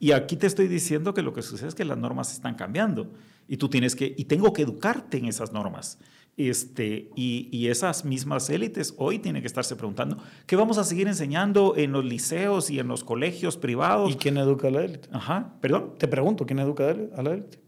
Y aquí te estoy diciendo que lo que sucede es que las normas están cambiando y tú tienes que, y tengo que educarte en esas normas. Este, y, y, esas mismas élites hoy tienen que estarse preguntando, ¿qué vamos a seguir enseñando en los liceos y en los colegios privados? ¿Y quién educa a la élite? Ajá, perdón. Te pregunto, ¿quién educa a la élite?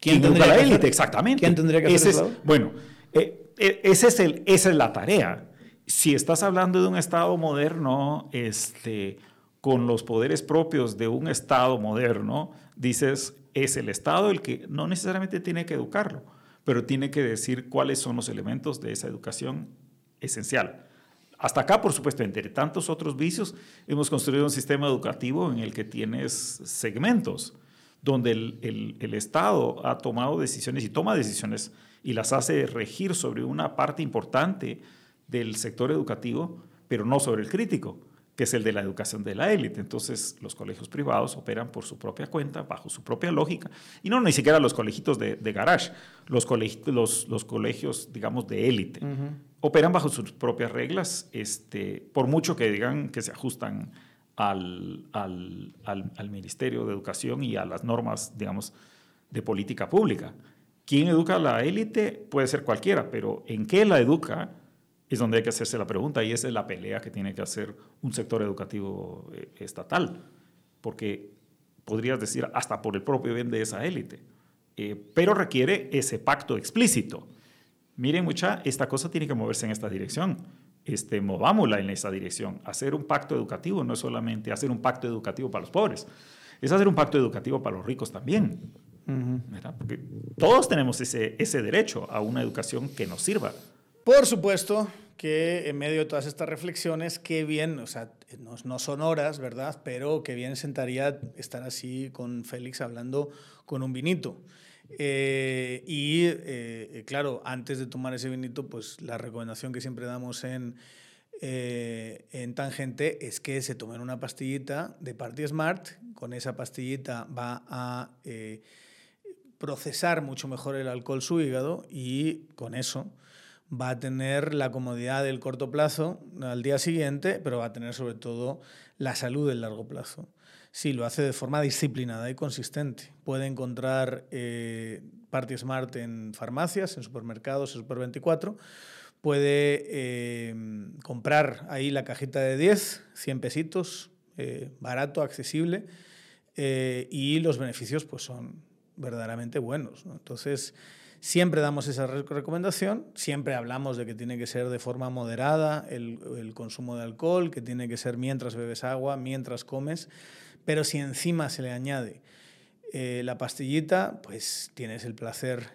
¿Quién, educa a la élite? Exactamente. ¿Quién tendría que hacer eso? Bueno, eh, eh, ese es el, esa es la tarea. Si estás hablando de un Estado moderno, este, con los poderes propios de un Estado moderno, dices, es el Estado el que no necesariamente tiene que educarlo pero tiene que decir cuáles son los elementos de esa educación esencial. Hasta acá, por supuesto, entre tantos otros vicios, hemos construido un sistema educativo en el que tienes segmentos donde el, el, Estado ha tomado decisiones y toma decisiones y las hace regir sobre una parte importante del sector educativo, pero no sobre el crítico, que es el de la educación de la élite. Entonces, los colegios privados operan por su propia cuenta, bajo su propia lógica, y no ni siquiera los colegios de, de garage, los, los, los, colegios, digamos, de élite. Operan bajo sus propias reglas, este, por mucho que digan que se ajustan al, al, al, Ministerio de Educación y a las normas, digamos, de política pública. ¿Quién educa a la élite? Puede ser cualquiera, pero ¿en qué la educa? Es donde hay que hacerse la pregunta y esa es la pelea que tiene que hacer un sector educativo eh, estatal, porque podrías decir hasta por el propio bien de esa élite, eh, pero requiere ese pacto explícito. Miren, mucha, esta cosa tiene que moverse en esta dirección este, movámosla en esa dirección. Hacer un pacto educativo no es solamente hacer un pacto educativo para los pobres, es hacer un pacto educativo para los ricos también. Porque todos tenemos ese, ese derecho a una educación que nos sirva. Por supuesto que en medio de todas estas reflexiones, qué bien, o sea, no, no, son horas, ¿verdad? Pero qué bien sentaría estar así con Félix hablando con un vinito. Eh, y eh, claro, antes de tomar ese vinito, pues la recomendación que siempre damos en, eh, en Tangente es que se tomen una pastillita de Party Smart. Con esa pastillita va a procesar mucho mejor el alcohol su hígado y con eso va a tener la comodidad del corto plazo al día siguiente, pero va a tener sobre todo la salud del largo plazo. Sí, lo hace de forma disciplinada y consistente. Puede encontrar eh, Party Smart en farmacias, en supermercados, en Super 24. Puede eh, comprar ahí la cajita de 10, 100 pesitos, eh, barato, accesible, y los beneficios pues, son verdaderamente buenos. Entonces, siempre damos esa recomendación, siempre hablamos de que tiene que ser de forma moderada el, consumo de alcohol, que tiene que ser mientras bebes agua, mientras comes. Pero si encima se le añade eh, la pastillita, pues tienes el placer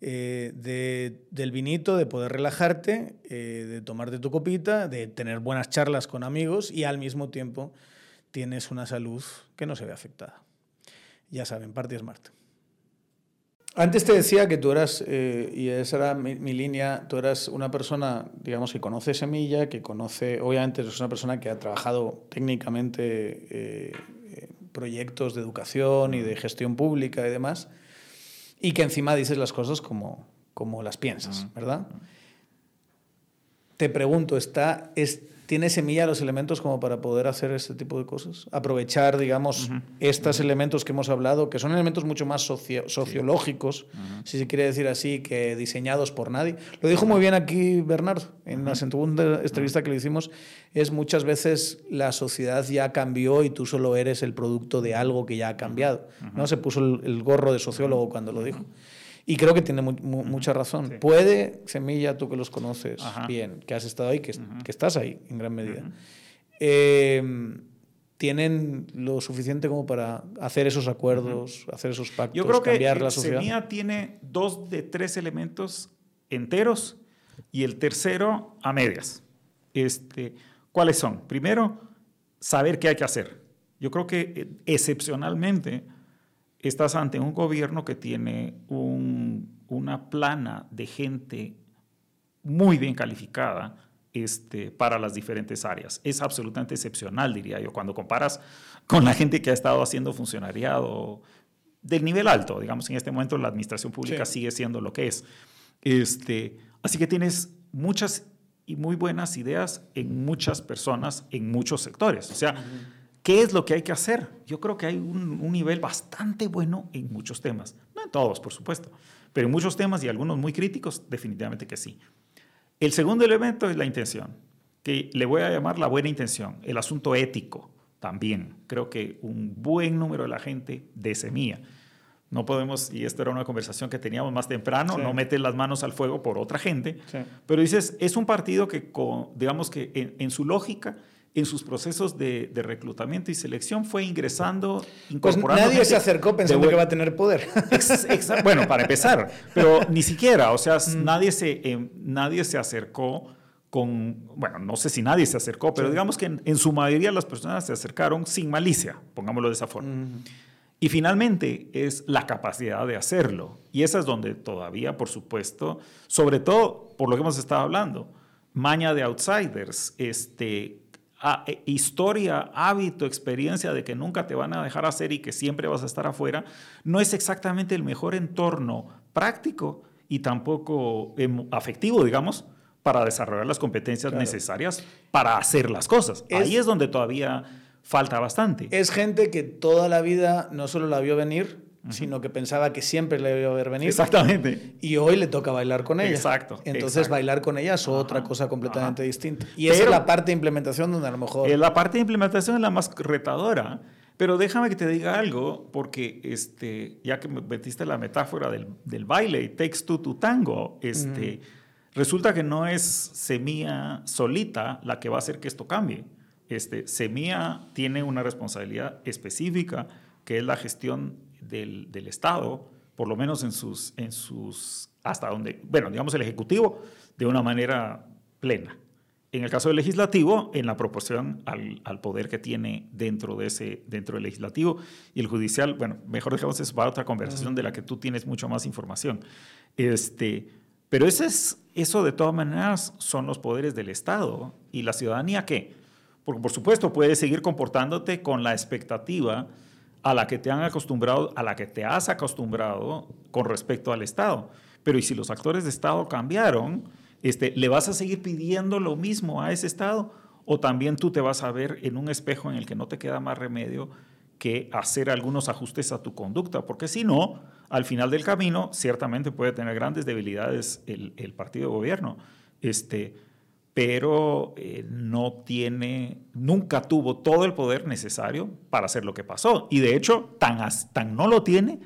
eh, de, del vinito, de poder relajarte, eh, de tomarte tu copita, de tener buenas charlas con amigos y al mismo tiempo tienes una salud que no se ve afectada. Ya saben, Party Smart. Antes te decía que tú eras, y esa era mi, mi, línea, tú eras una persona, digamos, que conoce Semilla, que conoce, obviamente eres una persona que ha trabajado técnicamente proyectos de educación y de gestión pública y demás, y que encima dices las cosas como, como las piensas, ¿verdad? Te pregunto, ¿está, es, ¿tiene semilla los elementos como para poder hacer este tipo de cosas? Aprovechar, digamos, estos elementos que hemos hablado, que son elementos mucho más sociológicos, si se quiere decir así, que diseñados por nadie. Lo dijo muy bien aquí Bernardo, en la segunda entrevista que le hicimos, es muchas veces la sociedad ya cambió y tú solo eres el producto de algo que ya ha cambiado. ¿no? Se puso el gorro de sociólogo cuando lo dijo. Y creo que tiene mucha razón. Puede, Semilla, tú que los conoces bien, que has estado ahí, que, que, estás ahí en gran medida, em, tienen lo suficiente como para hacer esos acuerdos, hacer esos pactos, Yo creo cambiar que la sociedad. Semilla tiene dos de tres elementos enteros y el tercero a medias. Este, ¿Cuáles son? Primero, saber qué hay que hacer. Yo creo que eh, excepcionalmente estás ante un gobierno que tiene una plana de gente muy bien calificada este, para las diferentes áreas. Es absolutamente excepcional, diría yo, cuando comparas con la gente que ha estado haciendo funcionariado del nivel alto. Digamos, en este momento la administración pública sigue siendo lo que es. Este, así que tienes muchas y muy buenas ideas en muchas personas, en muchos sectores. O sea, ¿Qué es lo que hay que hacer? Yo creo que hay un, nivel bastante bueno en muchos temas. No en todos, por supuesto, pero en muchos temas y algunos muy críticos, definitivamente que sí. El segundo elemento es la intención, que le voy a llamar la buena intención, el asunto ético también. Creo que un buen número de la gente de semilla. No podemos, y esto era una conversación que teníamos más temprano, no meter las manos al fuego por otra gente, pero dices, es un partido que, digamos que en, en su lógica, en sus procesos de, reclutamiento y selección fue ingresando, pues incorporando. Pues nadie se acercó pensando que va a tener poder. bueno, para empezar, pero ni siquiera, o sea, mm. nadie, se, eh, nadie se acercó con, bueno, no sé si nadie se acercó, pero digamos que en, su mayoría las personas se acercaron sin malicia, pongámoslo de esa forma. Y finalmente es la capacidad de hacerlo. Y esa es donde todavía, por supuesto, sobre todo por lo que hemos estado hablando, maña de outsiders, este, e, historia, hábito, experiencia de que nunca te van a dejar hacer y que siempre vas a estar afuera, no es exactamente el mejor entorno práctico y tampoco afectivo, digamos, para desarrollar las competencias necesarias para hacer las cosas. Ahí es donde todavía falta bastante. Es gente que toda la vida no solo la vio venir, sino que pensaba que siempre le iba a ver venir. Exactamente. Y hoy le toca bailar con ella. Exacto. Entonces bailar con ella es otra cosa completamente distinta. Y esa es la parte de implementación donde a lo mejor... La parte de implementación es la más retadora. Pero déjame que te diga algo, porque este, ya que metiste la metáfora del, del baile, takes two to tango, este, resulta que no es semilla solita la que va a hacer que esto cambie. Este, semilla tiene una responsabilidad específica, que es la gestión del, Estado, por lo menos en sus, en sus, hasta donde, bueno, digamos el Ejecutivo, de una manera plena. En el caso del legislativo, en la proporción al, al, poder que tiene dentro, de ese, dentro del legislativo y el judicial, bueno, mejor dejamos eso para otra conversación de la que tú tienes mucho más información. Este, pero ese es, eso de todas maneras son los poderes del Estado y la ciudadanía qué? Porque por supuesto puedes seguir comportándote con la expectativa a la que te han acostumbrado, a la que te has acostumbrado con respecto al Estado. Pero ¿y si los actores de Estado cambiaron? Este, ¿Le vas a seguir pidiendo lo mismo a ese Estado? ¿O también tú te vas a ver en un espejo en el que no te queda más remedio que hacer algunos ajustes a tu conducta? Porque si no, al final del camino, ciertamente puede tener grandes debilidades el, el partido de gobierno. Este, pero eh, no tiene, nunca tuvo todo el poder necesario para hacer lo que pasó. Y de hecho, tan, tan no lo tiene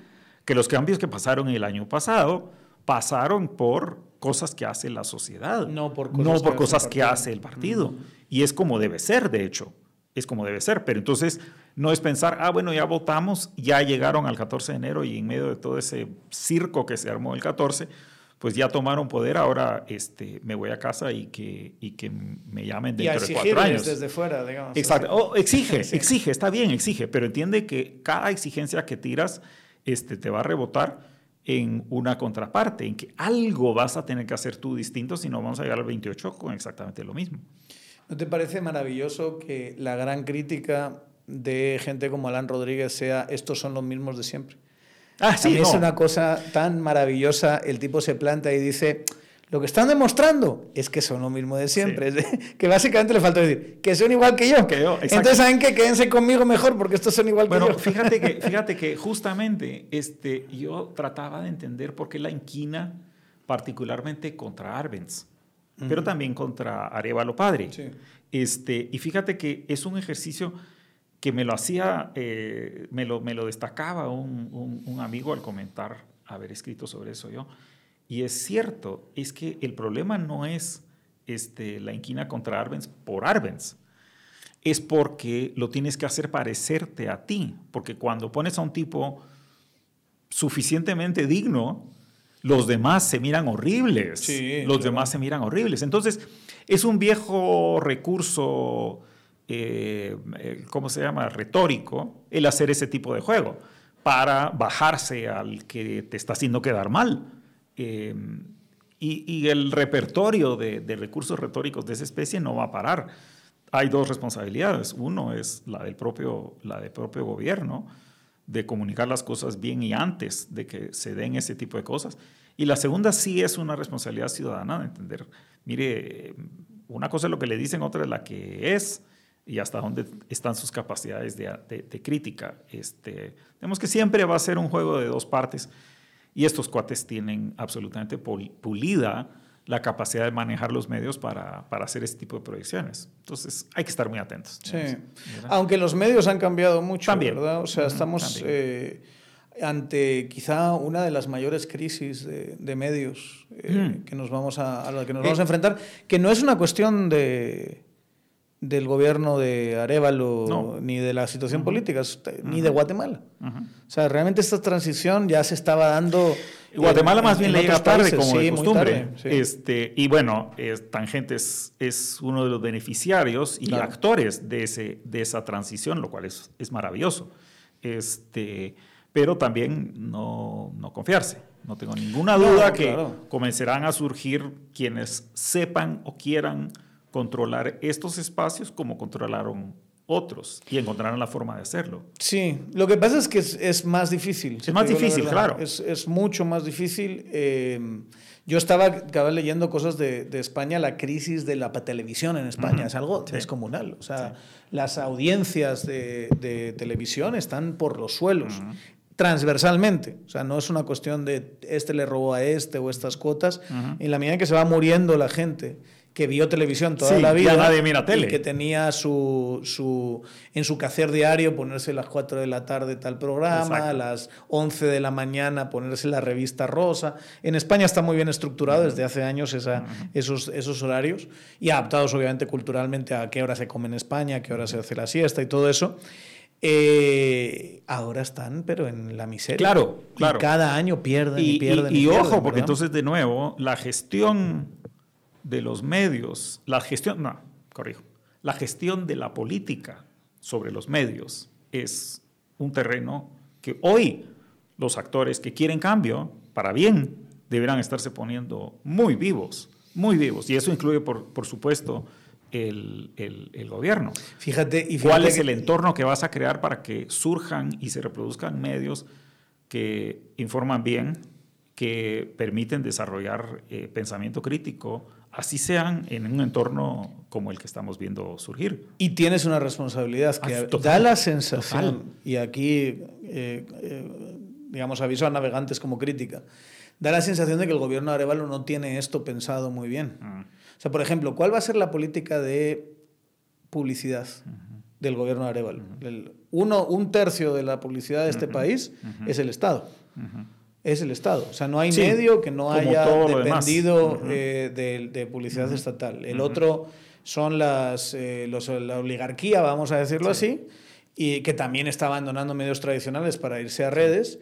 que los cambios que pasaron el año pasado pasaron por cosas que hace la sociedad, no por cosas, no por que, cosas hace que, hace el partido. Y es como debe ser, de hecho, es como debe ser. Pero entonces no es pensar, ah, bueno, ya votamos, ya llegaron al 14 de enero y en medio de todo ese circo que se armó el 14, pues ya tomaron poder, ahora este, me voy a casa y que, y que me llamen dentro de cuatro años. desde fuera, digamos. Exacto. Oh, exige, exige, está bien, exige, pero entiende que cada exigencia que tiras este, te va a rebotar en una contraparte, en que algo vas a tener que hacer tú distinto, si no vamos a llegar al 28 con exactamente lo mismo. ¿No te parece maravilloso que la gran crítica de gente como Alan Rodríguez sea estos son los mismos de siempre? Ah, sí, Es una cosa tan maravillosa. El tipo se planta y dice, lo que están demostrando es que son lo mismo de siempre. que básicamente le falta decir, que son igual que yo. Que yo Entonces, ¿saben qué? Quédense conmigo mejor porque estos son igual que yo. Fíjate que, fíjate que justamente este, yo trataba de entender por qué la inquina, particularmente contra Arbenz, pero también contra Arevalo Padre. Este, y fíjate que es un ejercicio que me lo hacía, eh, me, lo, me lo destacaba un, un, amigo al comentar haber escrito sobre eso yo. Y es cierto, es que el problema no es este, la inquina contra Arbenz por Arbenz, es porque lo tienes que hacer parecerte a ti, porque cuando pones a un tipo suficientemente digno, los demás se miran horribles, los demás se miran horribles. Entonces, es un viejo recurso eh, ¿cómo se llama?, retórico, el hacer ese tipo de juego para bajarse al que te está haciendo quedar mal. Eh, y, el repertorio de, recursos retóricos de esa especie no va a parar. Hay dos responsabilidades. Uno es la del propio, la del propio gobierno, de comunicar las cosas bien y antes de que se den ese tipo de cosas. Y la segunda sí es una responsabilidad ciudadana de entender, mire, una cosa es lo que le dicen, otra es la que es y hasta dónde están sus capacidades de, de, crítica. Este, vemos que siempre va a ser un juego de dos partes y estos cuates tienen absolutamente pulida la capacidad de manejar los medios para, para, hacer este tipo de proyecciones. Entonces hay que estar muy atentos. Sí, aunque los medios han cambiado mucho, También. ¿verdad? O sea, estamos eh, ante quizá una de las mayores crisis de, medios eh, que nos vamos a, a la que nos vamos a enfrentar, que no es una cuestión de del gobierno de Arevalo ni de la situación política, ni de Guatemala. O sea, realmente esta transición ya se estaba dando Guatemala más bien en le llega tarde países, como sí, de costumbre. tarde, sí. este, y bueno, es, Tangente es, es uno de los beneficiarios y Claro. actores de, ese, de esa transición, lo cual es, es maravilloso. Este, pero también no, no confiarse. No tengo ninguna No, duda que claro. comenzarán a surgir quienes sepan o quieran controlar estos espacios como controlaron otros y encontrarán la forma de hacerlo. Sí, lo que pasa es que es, es más difícil. Es más difícil, claro. Es, es mucho más difícil. Eh, yo estaba, acababa leyendo cosas de, de España, la crisis de la televisión en España es algo sí. descomunal. O sea, las audiencias de, de televisión están por los suelos. Transversalmente, o sea, no es una cuestión de este le robó a este o estas cuotas. En la medida en que se va muriendo la gente que vio televisión toda Sí, la ya vida nadie mira tele. y que tenía su, su, en su quehacer diario ponerse a las 4 de la tarde tal programa, Exacto. a las 11 de la mañana ponerse la revista rosa. En España está muy bien estructurado desde hace años esa, esos, esos horarios y adaptados obviamente culturalmente a qué hora se come en España, a qué hora se hace la siesta y todo eso. Eh, ahora están, pero en la miseria. Claro, Y claro. cada año pierden y, Y, y- pierden. y pierden, ojo, porque entonces de nuevo, la gestión de los medios, la gestión, no, corrijo, la gestión de la política sobre los medios es un terreno que hoy los actores que quieren cambio, para bien, deberán estarse poniendo muy vivos, muy vivos. Y eso incluye, por, por supuesto, el, el- el gobierno. Fíjate, y ¿Cuál fíjate es que- el entorno que vas a crear para que surjan y se reproduzcan medios que informan bien, que permiten desarrollar eh, pensamiento crítico, así sean en un entorno como el que estamos viendo surgir? Y tienes una responsabilidad que Ah, da la sensación, total. y aquí, eh, eh, digamos, aviso a navegantes como crítica, da la sensación de que el gobierno de Arevalo no tiene esto pensado muy bien. Mm. O sea, por ejemplo, ¿cuál va a ser la política de publicidad del gobierno de Arevalo? El uno, un tercio de la publicidad de este país es el Estado. Es el Estado. O sea, no hay Sí, medio que no haya dependido eh, de, de publicidad estatal. El otro son las, eh, los- la oligarquía, vamos a decirlo así, y que también está abandonando medios tradicionales para irse a redes.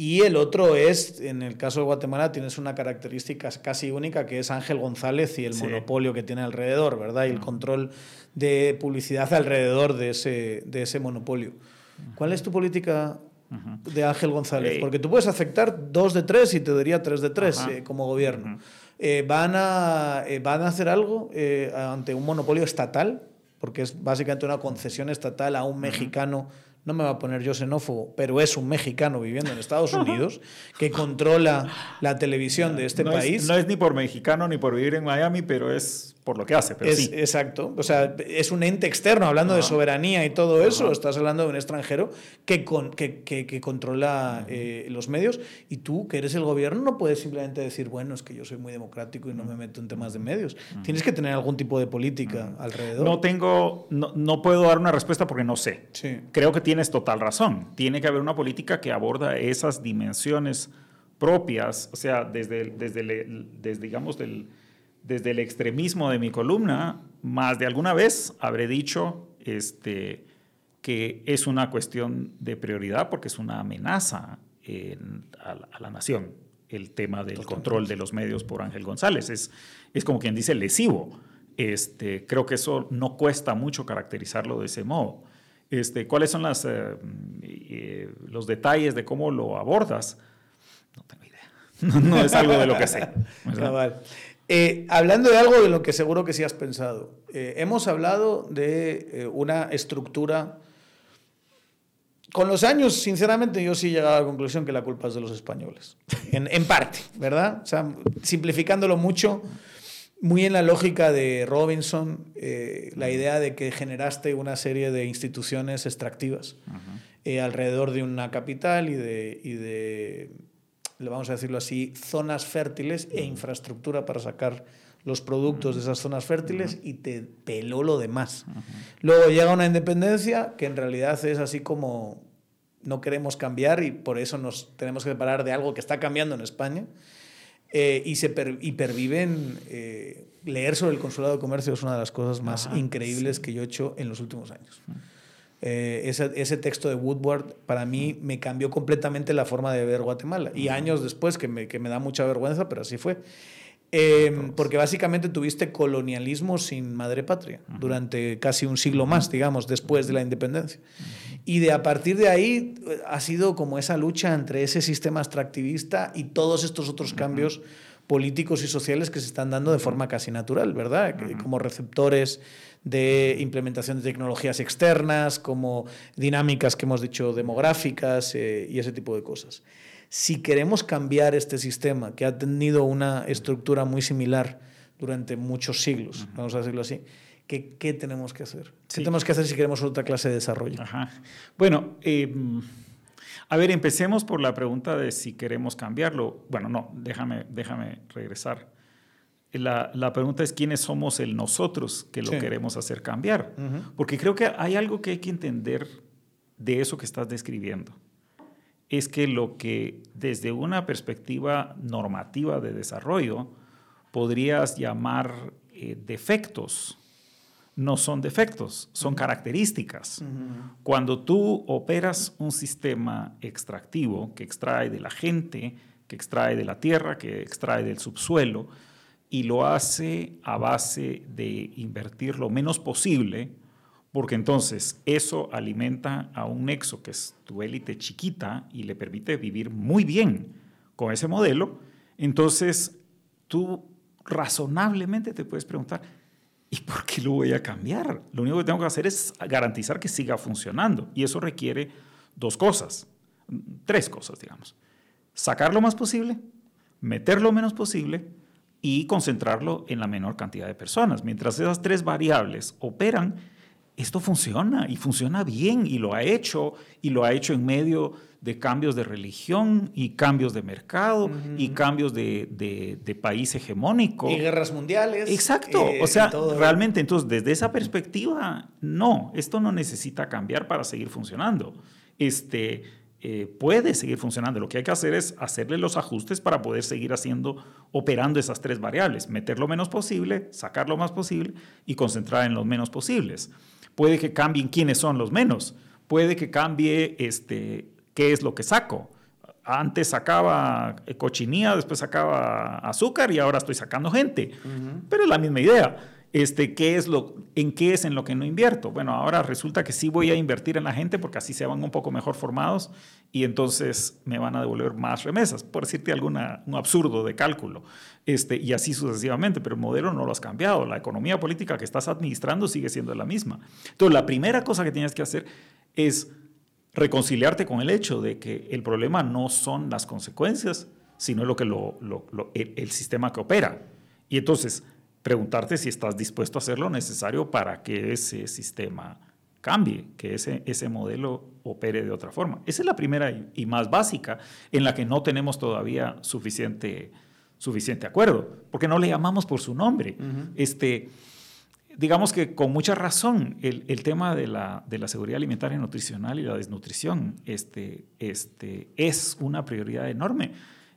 Y el otro es, en el caso de Guatemala, tienes una característica casi única que es Ángel González y el Sí. monopolio que tiene alrededor, ¿verdad? Y el control de publicidad alrededor de ese, de ese monopolio. ¿Cuál es tu política de Ángel González? Eh, Porque tú puedes aceptar dos de tres y te diría tres de tres eh, como gobierno. Eh, ¿van, a, eh, ¿Van a hacer algo ante un monopolio estatal? Porque es básicamente una concesión estatal a un mexicano, no me va a poner yo xenófobo, pero es un mexicano viviendo en Estados Unidos que controla la televisión de este no es- país. no es ni por mexicano ni por vivir en Miami, pero es por lo que hace. Pero Es- sí. Exacto. O sea, es un ente externo, hablando de soberanía y todo eso. Estás hablando de un extranjero que, con- que, que- que controla eh, los medios. Y tú, que eres el gobierno, no puedes simplemente decir, bueno, es que yo soy muy democrático y no me meto en temas de medios. Tienes que tener algún tipo de política alrededor. No tengo, no, no puedo dar una respuesta porque no sé. Sí. Creo que tienes total razón. Tiene que haber una política que aborda esas dimensiones propias, o sea, desde, el- desde, desde, digamos, del, desde el extremismo de mi columna, más de alguna vez habré dicho este, que es una cuestión de prioridad porque es una amenaza en- a, la- a la nación el tema del control de los medios por Ángel González. Es, es como quien dice lesivo. Este, creo que eso no cuesta mucho caracterizarlo de ese modo. Este, ¿Cuáles son las, eh, eh, los detalles de cómo lo abordas? No tengo idea. No, no es algo de lo que sé. Eh, hablando de algo de lo que seguro que sí has pensado, eh, hemos hablado de eh, una estructura. Con los años, sinceramente, yo sí he llegado a la conclusión que la culpa es de los españoles. En, en parte, ¿verdad? O sea, simplificándolo mucho, muy en la lógica de Robinson, eh, la idea de que generaste una serie de instituciones extractivas eh, alrededor de una capital y de, y de, vamos a decirlo así, zonas fértiles e infraestructura para sacar los productos de esas zonas fértiles y te peló lo demás. Luego llega una independencia que en realidad es así como no queremos cambiar y por eso nos tenemos que separar de algo que está cambiando en España. Eh, y se per- y perviven. eh, leer sobre el consulado de comercio es una de las cosas más Ajá, increíbles que yo he hecho en los últimos años. Eh, ese, ese, texto de Woodward para mí me cambió completamente la forma de ver Guatemala. Y años después, que me, que me da mucha vergüenza, pero así fue. Eh, porque básicamente tuviste colonialismo sin madre patria durante casi un siglo más, digamos, después de la independencia. Y de a partir de ahí eh, ha sido como esa lucha entre ese sistema extractivista y todos estos otros cambios políticos y sociales que se están dando de forma casi natural, ¿verdad? Como receptores de implementación de tecnologías externas, como dinámicas que hemos dicho demográficas eh, y ese tipo de cosas. Si queremos cambiar este sistema, que ha tenido una estructura muy similar durante muchos siglos, vamos a decirlo así, ¿qué, qué tenemos que hacer? ¿Qué tenemos que hacer si queremos otra clase de desarrollo? Bueno, em, a ver, empecemos por la pregunta de si queremos cambiarlo. Bueno, no, déjame, déjame regresar. La, la, pregunta es quiénes somos el nosotros que lo queremos hacer cambiar. Porque creo que hay algo que hay que entender de eso que estás describiendo. Es que lo que desde una perspectiva normativa de desarrollo podrías llamar eh, defectos, no son defectos, son características. Cuando tú operas un sistema extractivo que extrae de la gente, que extrae de la tierra, que extrae del subsuelo, y lo hace a base de invertir lo menos posible, porque entonces eso alimenta a un nexo que es tu élite chiquita y le permite vivir muy bien con ese modelo, entonces tú razonablemente te puedes preguntar, ¿y por qué lo voy a cambiar? Lo único que tengo que hacer es garantizar que siga funcionando y eso requiere dos cosas, tres cosas, digamos. Sacar lo más posible, meter lo menos posible y concentrarlo en la menor cantidad de personas. Mientras esas tres variables operan, esto funciona y funciona bien y lo ha hecho y lo ha hecho en medio de cambios de religión y cambios de mercado y cambios de, país hegemónico. Y guerras mundiales. Exacto. Eh, o sea, realmente, entonces, desde esa perspectiva, no, esto no necesita cambiar para seguir funcionando. Este, eh, puede seguir funcionando. Lo que hay que hacer es hacerle los ajustes para poder seguir haciendo, operando esas tres variables, meter lo menos posible, sacar lo más posible y concentrar en los menos posibles. Puede que cambien quiénes son los menos, puede que cambie este, qué es lo que saco. Antes sacaba cochinilla, después sacaba azúcar y ahora estoy sacando gente. Pero es la misma idea este, ¿qué es lo, ¿en qué es en lo que no invierto? Bueno, ahora resulta que sí voy a invertir en la gente porque así se van un poco mejor formados y entonces me van a devolver más remesas, por decirte alguna, un absurdo de cálculo. Este, y así sucesivamente, pero el modelo no lo has cambiado. La economía política que estás administrando sigue siendo la misma. Entonces, la primera cosa que tienes que hacer es reconciliarte con el hecho de que el problema no son las consecuencias, sino lo que lo, el, el sistema que opera. Y entonces, preguntarte si estás dispuesto a hacer lo necesario para que ese sistema cambie, que ese, ese modelo opere de otra forma. Esa es la primera y, más básica en la que no tenemos todavía suficiente, suficiente acuerdo, porque no le llamamos por su nombre. este, digamos que con mucha razón el, el tema de la, de la, seguridad alimentaria y nutricional y la desnutrición este, este, es una prioridad enorme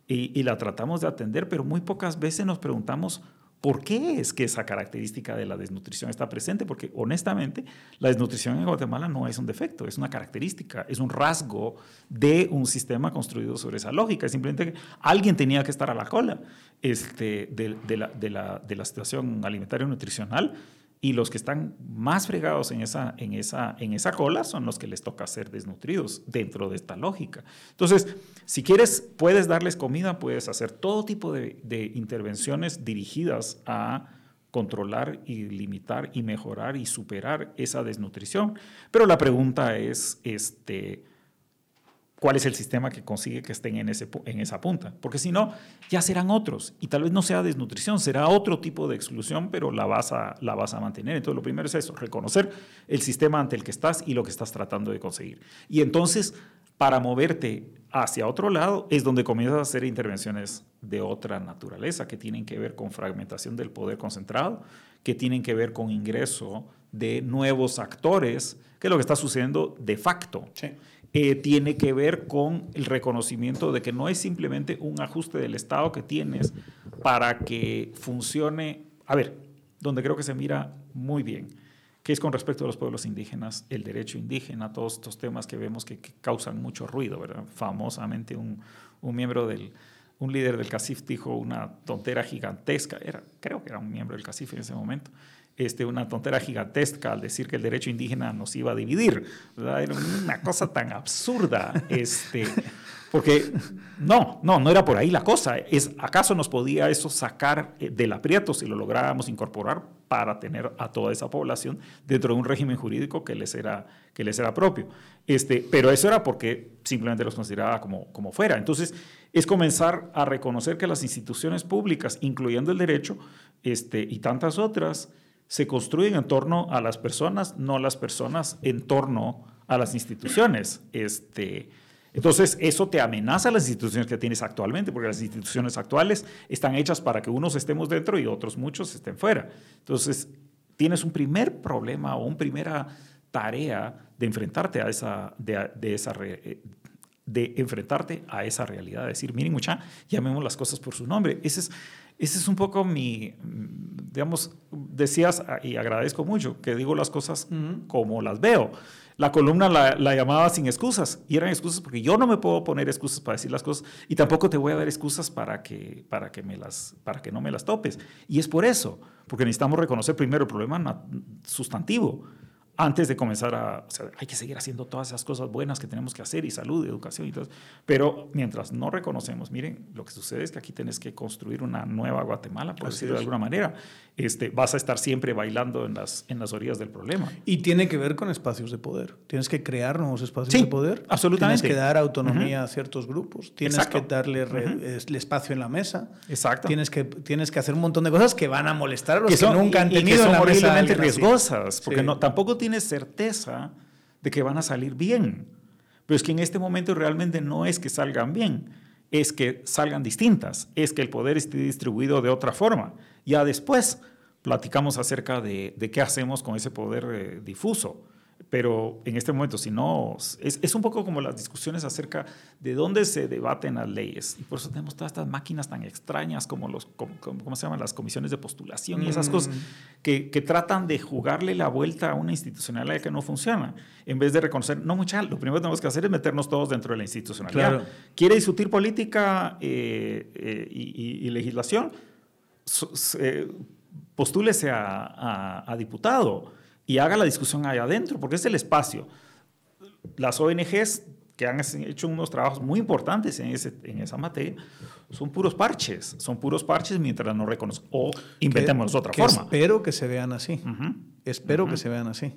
y, y la tratamos de atender, pero muy pocas veces nos preguntamos ¿Por qué es que esa característica de la desnutrición está presente? Porque honestamente la desnutrición en Guatemala no es un defecto, es una característica, es un rasgo de un sistema construido sobre esa lógica. Es simplemente que alguien tenía que estar a la cola este, de, la, de, la, de la situación alimentaria y nutricional y los que están más fregados en esa, en, esa, en esa cola son los que les toca ser desnutridos dentro de esta lógica. Entonces, si quieres, puedes darles comida, puedes hacer todo tipo de, de intervenciones dirigidas a controlar y limitar y mejorar y superar esa desnutrición. Pero la pregunta es, este, cuál es el sistema que consigue que estén en, ese, en esa punta. Porque si no, ya serán otros. Y tal vez no sea desnutrición, será otro tipo de exclusión, pero la vas, a, la vas a mantener. Entonces, lo primero es eso, reconocer el sistema ante el que estás y lo que estás tratando de conseguir. Y entonces, para moverte hacia otro lado, es donde comienzas a hacer intervenciones de otra naturaleza, que tienen que ver con fragmentación del poder concentrado, que tienen que ver con ingreso de nuevos actores, que es lo que está sucediendo de facto. Sí. Eh, tiene que ver con el reconocimiento de que no es simplemente un ajuste del Estado que tienes para que funcione. A ver, donde creo que se mira muy bien que es con respecto a los pueblos indígenas, el derecho indígena, todos estos temas que vemos que, causan mucho ruido, ¿verdad? Famosamente un, un miembro del, un líder del CACIF dijo una tontera gigantesca, era, creo que era un miembro del CACIF en ese momento, este, una tontera gigantesca al decir que el derecho indígena nos iba a dividir. Era una cosa tan absurda. Este, porque no, no, no era por ahí la cosa. Es, ¿Acaso nos podía eso sacar eh, del aprieto si lo lográbamos incorporar para tener a toda esa población dentro de un régimen jurídico que les era, que les era propio? Este, pero eso era porque simplemente los consideraba como, como fuera. Entonces, es comenzar a reconocer que las instituciones públicas, incluyendo el derecho este, y tantas otras, se construyen en torno a las personas, no las personas en torno a las instituciones. Este, entonces, eso te amenaza a las instituciones que tienes actualmente, porque las instituciones actuales están hechas para que unos estemos dentro y otros muchos estén fuera. Entonces, tienes un primer problema o una primera tarea de enfrentarte a esa, de, esa de enfrentarte a esa realidad, de decir, miren mucha, llamemos las cosas por su nombre. Ese es, ese es un poco mi, digamos, decías, y agradezco mucho, que digo las cosas como las veo. La columna la, llamaba sin excusas y eran excusas porque yo no me puedo poner excusas para decir las cosas y tampoco te voy a dar excusas para que, para que, me las, para que no me las topes. Y es por eso, porque necesitamos reconocer primero el problema sustantivo antes de comenzar a, o sea, hay que seguir haciendo todas esas cosas buenas que tenemos que hacer y salud, educación y todo. Pero mientras no reconocemos, miren, lo que sucede es que aquí tienes que construir una nueva Guatemala, por decirlo de alguna manera. Este, vas a estar siempre bailando en las, en las orillas del problema. Y tiene que ver con espacios de poder. Tienes que crear nuevos espacios de poder. Absolutamente. Tienes que dar autonomía a ciertos grupos. Tienes que darle el espacio en la mesa. Exacto. Tienes que, tienes que hacer un montón de cosas que van a molestar a los que, nunca han tenido y que son riesgosas, porque no, tampoco tienes certeza de que van a salir bien. Pero es que en este momento realmente no es que salgan bien, es que salgan distintas, es que el poder esté distribuido de otra forma. Ya después platicamos acerca de, de qué hacemos con ese poder eh, difuso. Pero en este momento, si no, es, es, un poco como las discusiones acerca de dónde se debaten las leyes. Y por eso tenemos todas estas máquinas tan extrañas como los, ¿cómo se llaman? Las comisiones de postulación y esas cosas mm. que, que, tratan de jugarle la vuelta a una institucionalidad que no funciona. En vez de reconocer, no, mucha, lo primero que tenemos que hacer es meternos todos dentro de la institucionalidad. ¿Quiere discutir política eh, eh, y, legislación? Eh, postúlese a, a, a diputado y haga la discusión allá adentro, porque es el espacio. Las ONGs que han hecho unos trabajos muy importantes en, ese, en esa materia, son puros parches, son puros parches mientras no reconozcan o inventemos otra forma. Espero que se vean así, espero que se vean así,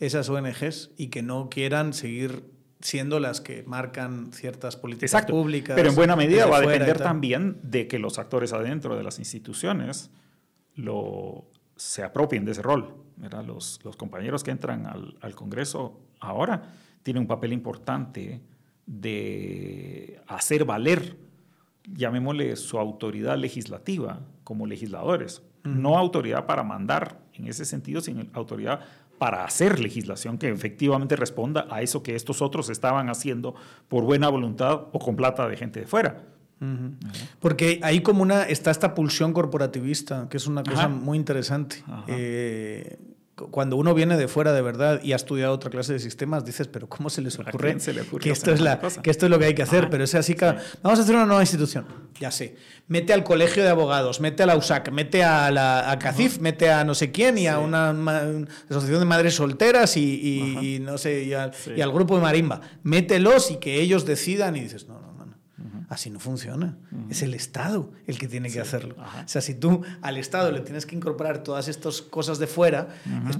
esas ONGs y que no quieran seguir siendo las que marcan ciertas políticas públicas. Pero en buena medida va a depender también de que los actores adentro de las instituciones lo, se apropien de ese rol. Los, los compañeros que entran al, al, Congreso ahora tienen un papel importante de hacer valer, llamémosle su autoridad legislativa como legisladores. No autoridad para mandar en ese sentido, sino autoridad para hacer legislación que efectivamente responda a eso que estos otros estaban haciendo por buena voluntad o con plata de gente de fuera. Porque ahí como una está esta pulsión corporativista, que es una cosa muy interesante. Eh, cuando uno viene de fuera de verdad y ha estudiado otra clase de sistemas, dices, pero ¿cómo se les ocurre, que, esto es la, que esto es lo que hay que hacer? Pero es así que vamos a hacer una nueva institución. Ya sé. Mete al colegio de abogados, mete a la USAC, mete a la CACIF, mete a no sé quién y a una, asociación de madres solteras y, no sé, y, y al grupo de marimba. Mételos y que ellos decidan y dices, no, no Así no funciona. Es el Estado el que tiene que hacerlo. O sea, si tú al Estado le tienes que incorporar todas estas cosas de fuera,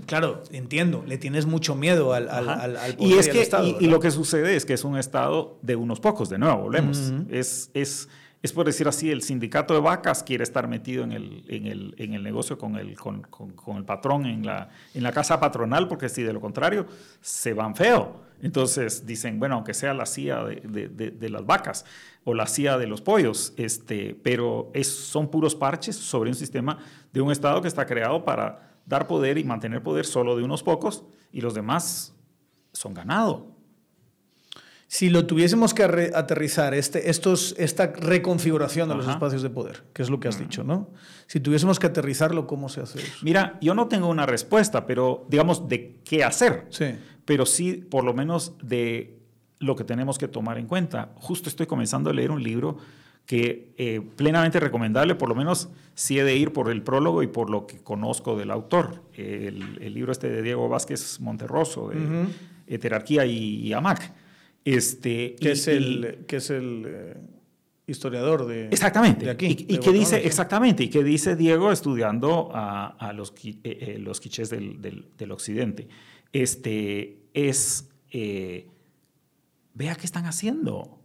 claro, entiendo, le tienes mucho miedo al, al, y es que, Estado. Y, lo que sucede es que es un Estado de unos pocos, de nuevo, volvemos. es, es, es por decir así, el sindicato de vacas quiere estar metido en el, en el, en el negocio con el, con, con, el patrón en la, en la casa patronal, porque si de lo contrario se van feo. Entonces dicen, bueno, aunque sea la CIA de, de, de las vacas o la CIA de los pollos, este, pero es, son puros parches sobre un sistema de un Estado que está creado para dar poder y mantener poder solo de unos pocos y los demás son ganado. Si lo tuviésemos que aterrizar, este, estos, esta reconfiguración de los espacios de poder, que es lo que has dicho, ¿no? Si tuviésemos que aterrizarlo, ¿cómo se hace eso? Mira, yo no tengo una respuesta, pero digamos de qué hacer. Sí. Pero sí, por lo menos de lo que tenemos que tomar en cuenta. Justo estoy comenzando a leer un libro que eh, plenamente recomendable, por lo menos si he de ir por el prólogo y por lo que conozco del autor. El, libro este de Diego Vázquez Monterroso, de Heterarquía y, AMAC. Este, que, es el, que es el eh, historiador de, exactamente, de aquí. Y, que dice, exactamente, y que dice Diego estudiando a, los, eh, los quichés del, del, occidente. Este, es, vea qué están haciendo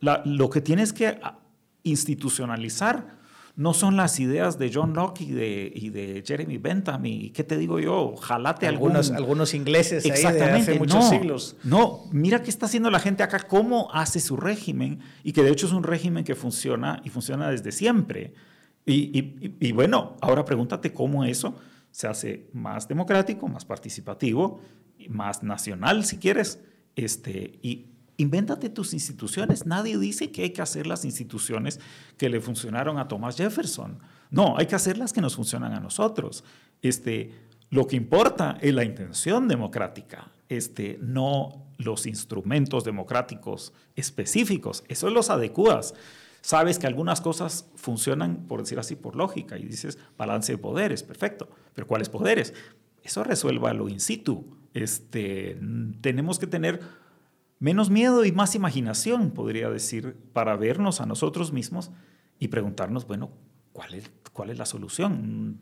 lo que tienes que ah, institucionalizar no son las ideas de John Locke y de, y de Jeremy Bentham y qué te digo yo, jalate algunos, algunos ingleses ahí de hace muchos siglos. No, mira qué está haciendo la gente acá, cómo hace su régimen y que de hecho es un régimen que funciona y funciona desde siempre. Y, y, y bueno, ahora pregúntate cómo eso se hace más democrático, más participativo, más nacional si quieres, este, y, Invéntate tus instituciones. Nadie dice que hay que hacer las instituciones que le funcionaron a Thomas Jefferson. No, hay que hacer las que nos funcionan a nosotros. Este, lo que importa es la intención democrática, este, no los instrumentos democráticos específicos. Eso los adecuas. Sabes que algunas cosas funcionan, por decir así, por lógica, y dices balance de poderes, perfecto. Pero ¿cuáles poderes? Eso resuelva lo in situ. Este, tenemos que tener menos miedo y más imaginación, podría decir, para vernos a nosotros mismos y preguntarnos, bueno, ¿cuál es, cuál es la solución?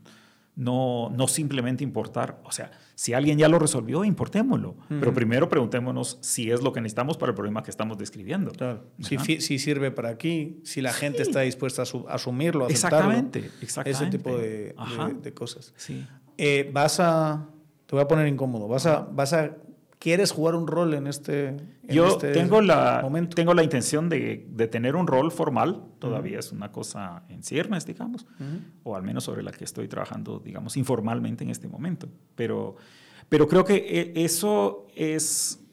No, no simplemente importar, o sea, si alguien ya lo resolvió, importémoslo, pero primero preguntémonos si es lo que necesitamos para el problema que estamos describiendo. Si, sirve para aquí, si la gente está dispuesta a asumirlo, a aceptarlo. Exactamente, exactamente. Ese tipo de, de, cosas. Sí. Eh, vas a, te voy a poner incómodo, vas a, vas a ¿Quieres jugar un rol en este Yo este tengo, la, tengo la intención de, de, tener un rol formal, todavía es una cosa en ciernes, digamos, o al menos sobre la que estoy trabajando, digamos, informalmente en este momento. Pero, pero creo que e, eso es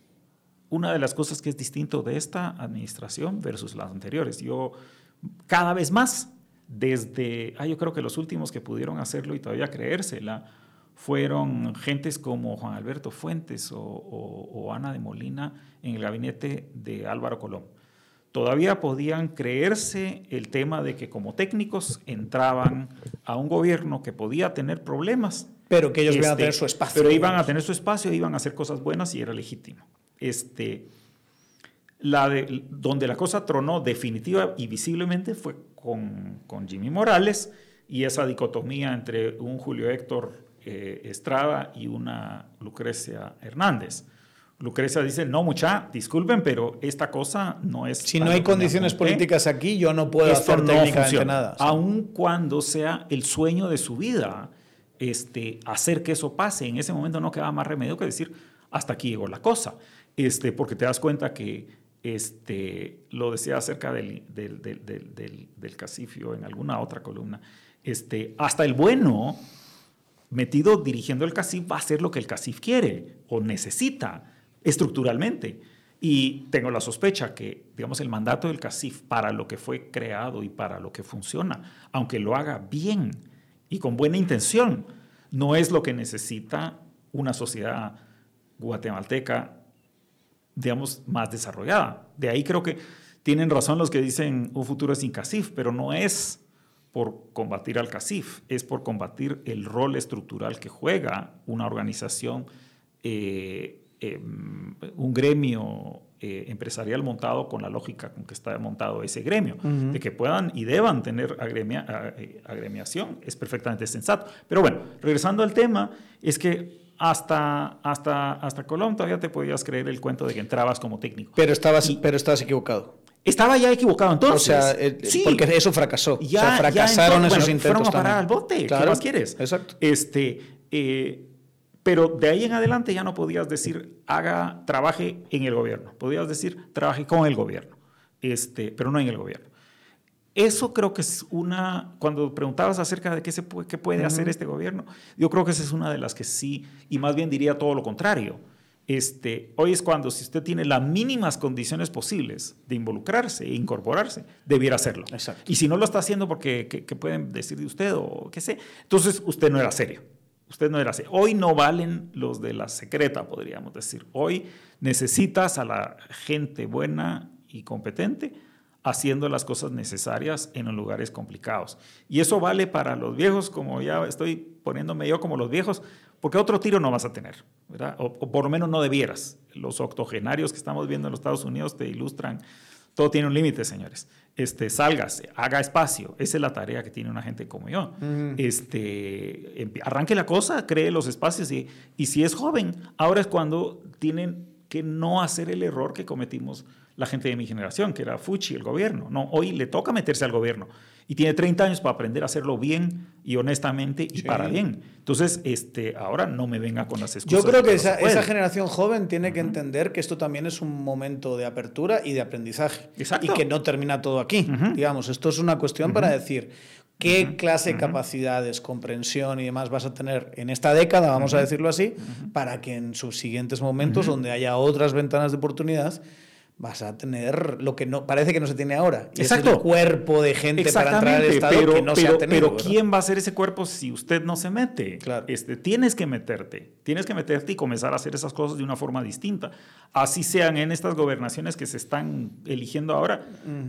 una de las cosas que es distinto de esta administración versus las anteriores. Yo cada vez más, desde, ah, yo creo que los últimos que pudieron hacerlo y todavía creérsela, fueron gentes como Juan Alberto Fuentes o, Ana de Molina en el gabinete de Álvaro Colón. Todavía podían creerse el tema de que como técnicos entraban a un gobierno que podía tener problemas. Pero que ellos iban a este, tener su espacio. Pero iban a tener su espacio, iban a hacer cosas buenas y era legítimo. Este, la donde la cosa tronó definitiva y visiblemente fue con, con Jimmy Morales y esa dicotomía entre un Julio Héctor eh, Estrada y una Lucrecia Hernández. Lucrecia dice, no, mucha, disculpen, pero esta cosa no es... Si no hay condiciones políticas aquí, yo no puedo hacer no técnicamente nada. Aun cuando sea el sueño de su vida, este, hacer que eso pase, en ese momento no queda más remedio que decir, hasta aquí llegó la cosa. Este, porque te das cuenta que, este, lo decía acerca del, del, del, del, Casifio en alguna otra columna, este, hasta el bueno metido dirigiendo el CACIF va a hacer lo que el CACIF quiere o necesita estructuralmente. Y tengo la sospecha que, digamos, el mandato del CACIF para lo que fue creado y para lo que funciona, aunque lo haga bien y con buena intención, no es lo que necesita una sociedad guatemalteca, digamos, más desarrollada. De ahí creo que tienen razón los que dicen un futuro sin CACIF, pero no es por combatir al CACIF, es por combatir el rol estructural que juega una organización, eh, em, un gremio eh, empresarial montado con la lógica con que está montado ese gremio. De que puedan y deban tener eh, agremiación es perfectamente sensato. Pero bueno, regresando al tema, es que hasta, hasta, hasta Colón todavía te podías creer el cuento de que entrabas como técnico. Pero estabas, pero estabas equivocado. Estaba ya equivocado entonces. O sea, eh, porque eso fracasó. Ya, o sea, fracasaron esos intentos. Fueron a parar al bote. ¿Qué más quieres? Exacto. Este, eh, pero de ahí en adelante ya no podías decir haga, trabaje en el gobierno. Podías decir trabaje con el gobierno, este, pero no en el gobierno. Eso creo que es una, cuando preguntabas acerca de qué, se puede, qué puede hacer este gobierno, yo creo que esa es una de las que sí, y más bien diría todo lo contrario Este, hoy es cuando, si usted tiene las mínimas condiciones posibles de involucrarse e incorporarse, debiera hacerlo. Exacto. Y si no lo está haciendo porque ¿qué, pueden decir de usted o qué sé, entonces usted no era serio. Usted no era serio. Hoy no valen los de la secreta, podríamos decir. Hoy necesitas a la gente buena y competente haciendo las cosas necesarias en los lugares complicados. Y eso vale para los viejos, como ya estoy poniéndome yo como los viejos, porque otro tiro no vas a tener, ¿verdad? O, por lo menos no debieras. Los octogenarios que estamos viendo en los Estados Unidos te ilustran, todo tiene un límite, señores. Este, sálgase, haga espacio. Esa es la tarea que tiene una gente como yo. este, arranque la cosa, cree los espacios y, y si es joven, ahora es cuando tienen que no hacer el error que cometimos la gente de mi generación, que era Fuchi, el gobierno. No, hoy le toca meterse al gobierno y tiene 30 años para aprender a hacerlo bien y honestamente y para bien. Entonces, este, ahora no me venga con las excusas. Yo creo que, esa, esa, generación joven tiene que entender que esto también es un momento de apertura y de aprendizaje. Exacto. Y que no termina todo aquí. Digamos, esto es una cuestión para decir, qué clase de capacidades, comprensión y demás vas a tener en esta década, vamos a decirlo así, para que en sus siguientes momentos, donde haya otras ventanas de oportunidad, vas a tener lo que no parece que no se tiene ahora. Exacto. el cuerpo de gente para entrar al Estado pero, que no se ha tenido. Pero ¿quién va a hacer ese cuerpo si usted no se mete? Claro. Este, tienes que meterte. Tienes que meterte y comenzar a hacer esas cosas de una forma distinta. Así sean en estas gobernaciones que se están eligiendo ahora,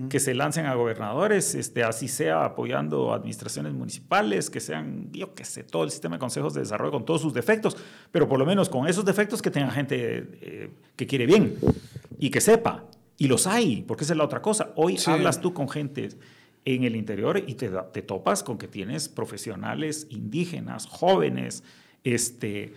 que se lancen a gobernadores, este, así sea apoyando administraciones municipales, que sean, yo qué sé, todo el sistema de consejos de desarrollo con todos sus defectos, pero por lo menos con esos defectos que tenga gente eh, que quiere bien y que sepa. Y los hay, porque esa es la otra cosa. Hoy hablas tú con gente en el interior y te, te, topas con que tienes profesionales indígenas, jóvenes, este,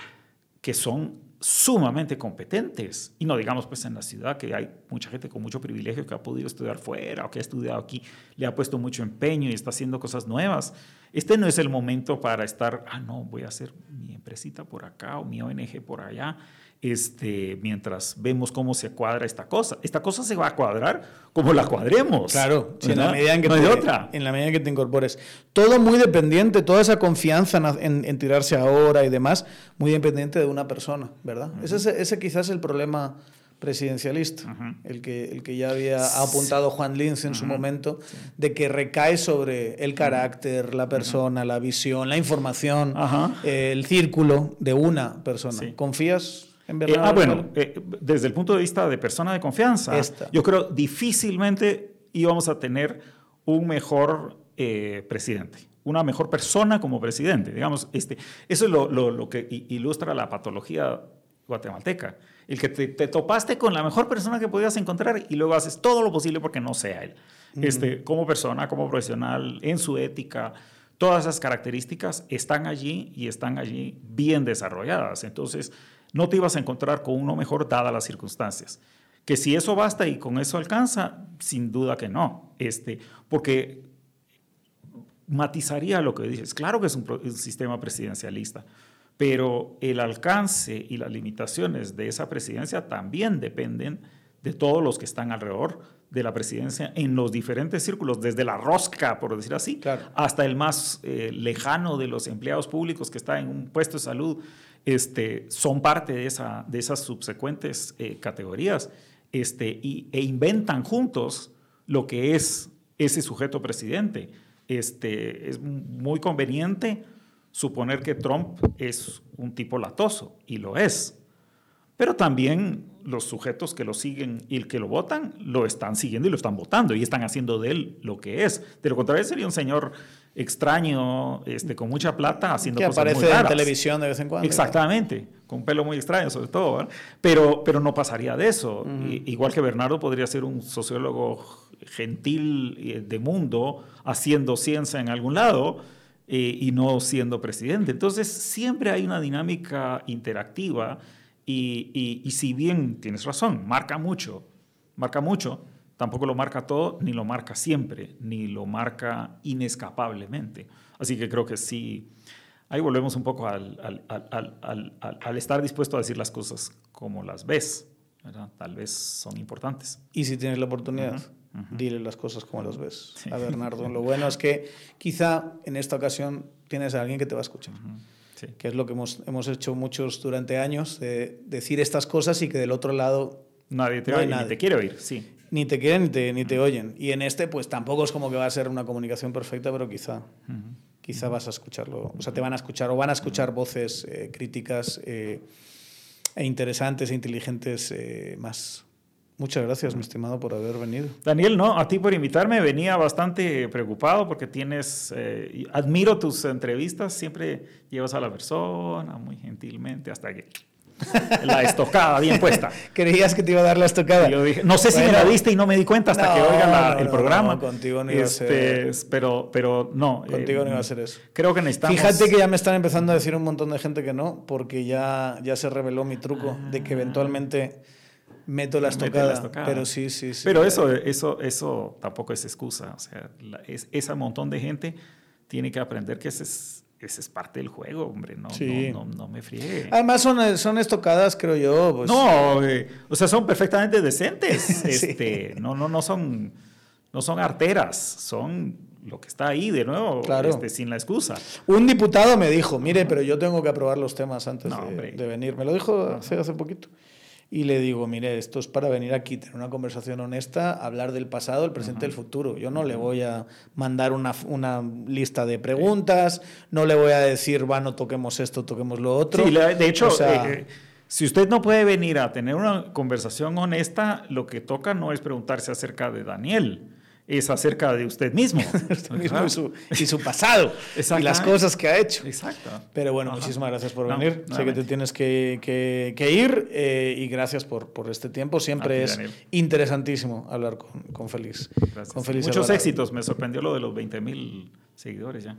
que son sumamente competentes. Y no digamos pues en la ciudad que hay mucha gente con mucho privilegio que ha podido estudiar fuera o que ha estudiado aquí, le ha puesto mucho empeño y está haciendo cosas nuevas. Este no es el momento para estar, ah, no, voy a hacer mi empresita por acá o mi ONG por allá este, mientras vemos cómo se cuadra esta cosa. Esta cosa se va a cuadrar como la cuadremos. Claro, en la medida en que, te, otra. en la medida en que te incorpores. Todo muy dependiente, toda esa confianza en, tirarse ahora y demás, muy dependiente de una persona, ¿verdad? ese, ese quizás es el problema presidencialista, el, que, el que ya había apuntado Juan Linz en su momento, de que recae sobre el carácter, la persona, la visión, la información, el círculo de una persona. ¿Confías eh, ah, bueno, eh, desde el punto de vista de persona de confianza, yo creo difícilmente íbamos a tener un mejor eh, presidente, una mejor persona como presidente. Digamos, este, eso es lo, lo, que ilustra la patología guatemalteca. El que te, topaste con la mejor persona que podías encontrar y luego haces todo lo posible porque no sea él. Este, como persona, como profesional, en su ética, todas esas características están allí y están allí bien desarrolladas. Entonces, no te ibas a encontrar con uno mejor dadas las circunstancias. Que si eso basta y con eso alcanza, sin duda que no. Este, porque matizaría lo que dices. Claro que es un, un sistema presidencialista, pero el alcance y las limitaciones de esa presidencia también dependen de todos los que están alrededor de la presidencia en los diferentes círculos, desde la rosca, por decir así, hasta el más eh, lejano de los empleados públicos que está en un puesto de salud este, son parte de, esa, de esas subsecuentes eh, categorías este, y, e inventan juntos lo que es ese sujeto presidente. Este, es muy conveniente suponer que Trump es un tipo latoso, y lo es. Pero también los sujetos que lo siguen y el que lo votan lo están siguiendo y lo están votando y están haciendo de él lo que es. De lo contrario, sería un señor extraño, este, con mucha plata, haciendo cosas muy raras. en televisión de vez en cuando. Exactamente, con un pelo muy extraño sobre todo, pero, pero no pasaría de eso. igual que Bernardo podría ser un sociólogo gentil eh, de mundo, haciendo ciencia en algún lado eh, y no siendo presidente. Entonces siempre hay una dinámica interactiva y, y, y si bien tienes razón, marca mucho, marca mucho, tampoco lo marca todo, ni lo marca siempre, ni lo marca inescapablemente. Así que creo que sí, ahí volvemos un poco al, al, al, al estar dispuesto a decir las cosas como las ves. ¿verdad? Tal vez son importantes. Y si tienes la oportunidad, dile las cosas como las ves a Bernardo. Lo bueno es que quizá en esta ocasión tienes a alguien que te va a escuchar. que es lo que hemos, hemos hecho muchos durante años, de decir estas cosas y que del otro lado... Nadie te oye, ni te quiere oír, sí. Ni te quieren ni te, ni te oyen. Y en este, pues tampoco es como que va a ser una comunicación perfecta, pero quizá, quizá vas a escucharlo. O sea, te van a escuchar o van a escuchar voces eh, críticas eh, e interesantes e inteligentes eh, más. Muchas gracias, mi estimado, por haber venido. Daniel, no, a ti por invitarme. Venía bastante preocupado porque tienes, eh, admiro tus entrevistas, siempre llevas a la persona muy gentilmente hasta que la estocada bien puesta. Creías que te iba a dar la estocada. Yo dije, no sé si me la diste y no me di cuenta hasta que oigan el programa. No, contigo no iba a este, ser. Pero, pero no. Contigo no iba a ser eso. Creo que necesitamos. Fíjate que ya me están empezando a decir un montón de gente que no, porque ya, ya se reveló mi truco de que eventualmente meto la estocada. Pero sí, sí, sí. Pero eso, eso, eso tampoco es excusa. O sea, es, ese montón de gente tiene que aprender que ese es, ese es parte del juego, hombre. No, no, no, me friegue. Además, son, son estocadas, creo yo. Pues. No, eh, o sea, son perfectamente decentes. este, no, no, no, son, no son arteras, son lo que está ahí de nuevo, claro. este, sin la excusa. Un diputado me dijo, mire, pero yo tengo que aprobar los temas antes de, de, venir. Me lo dijo hace, hace poquito y le digo, mire, esto es para venir aquí, tener una conversación honesta, hablar del pasado, el presente y el futuro. Yo no le voy a mandar una, una, lista de preguntas, no le voy a decir, bueno, toquemos esto, toquemos lo otro. Sí, de hecho, eh, si usted no puede venir a tener una conversación honesta, lo que toca no es preguntarse acerca de Daniel es acerca de usted mismo. y, su, pasado. y las cosas que ha hecho. Exacto. Pero bueno, muchísimas gracias por venir. sé que te tienes que, que, ir eh, y gracias por, por, este tiempo. Siempre es interesantísimo hablar con, con Félix. Con Muchos éxitos. Me sorprendió lo de los 20 mil seguidores ya.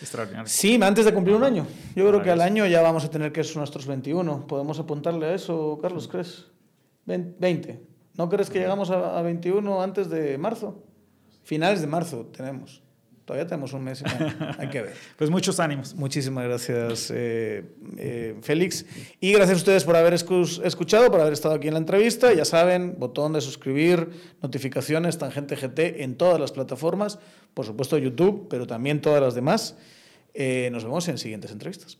Extraordinario. Sí, antes de cumplir un año. Yo creo que al año ya vamos a tener que ser nuestros 21. ¿Podemos apuntarle a eso, Carlos, crees? 20. ¿No crees que llegamos a, a 21 antes de marzo? Finales de marzo tenemos. Todavía tenemos un mes. Hay que ver. pues muchos ánimos. Muchísimas gracias, eh, eh, Félix. Y gracias a ustedes por haber escuchado, por haber estado aquí en la entrevista. Ya saben, botón de suscribir, notificaciones, Tangente GT en todas las plataformas. Por supuesto, YouTube, pero también todas las demás. Eh, nos vemos en siguientes entrevistas.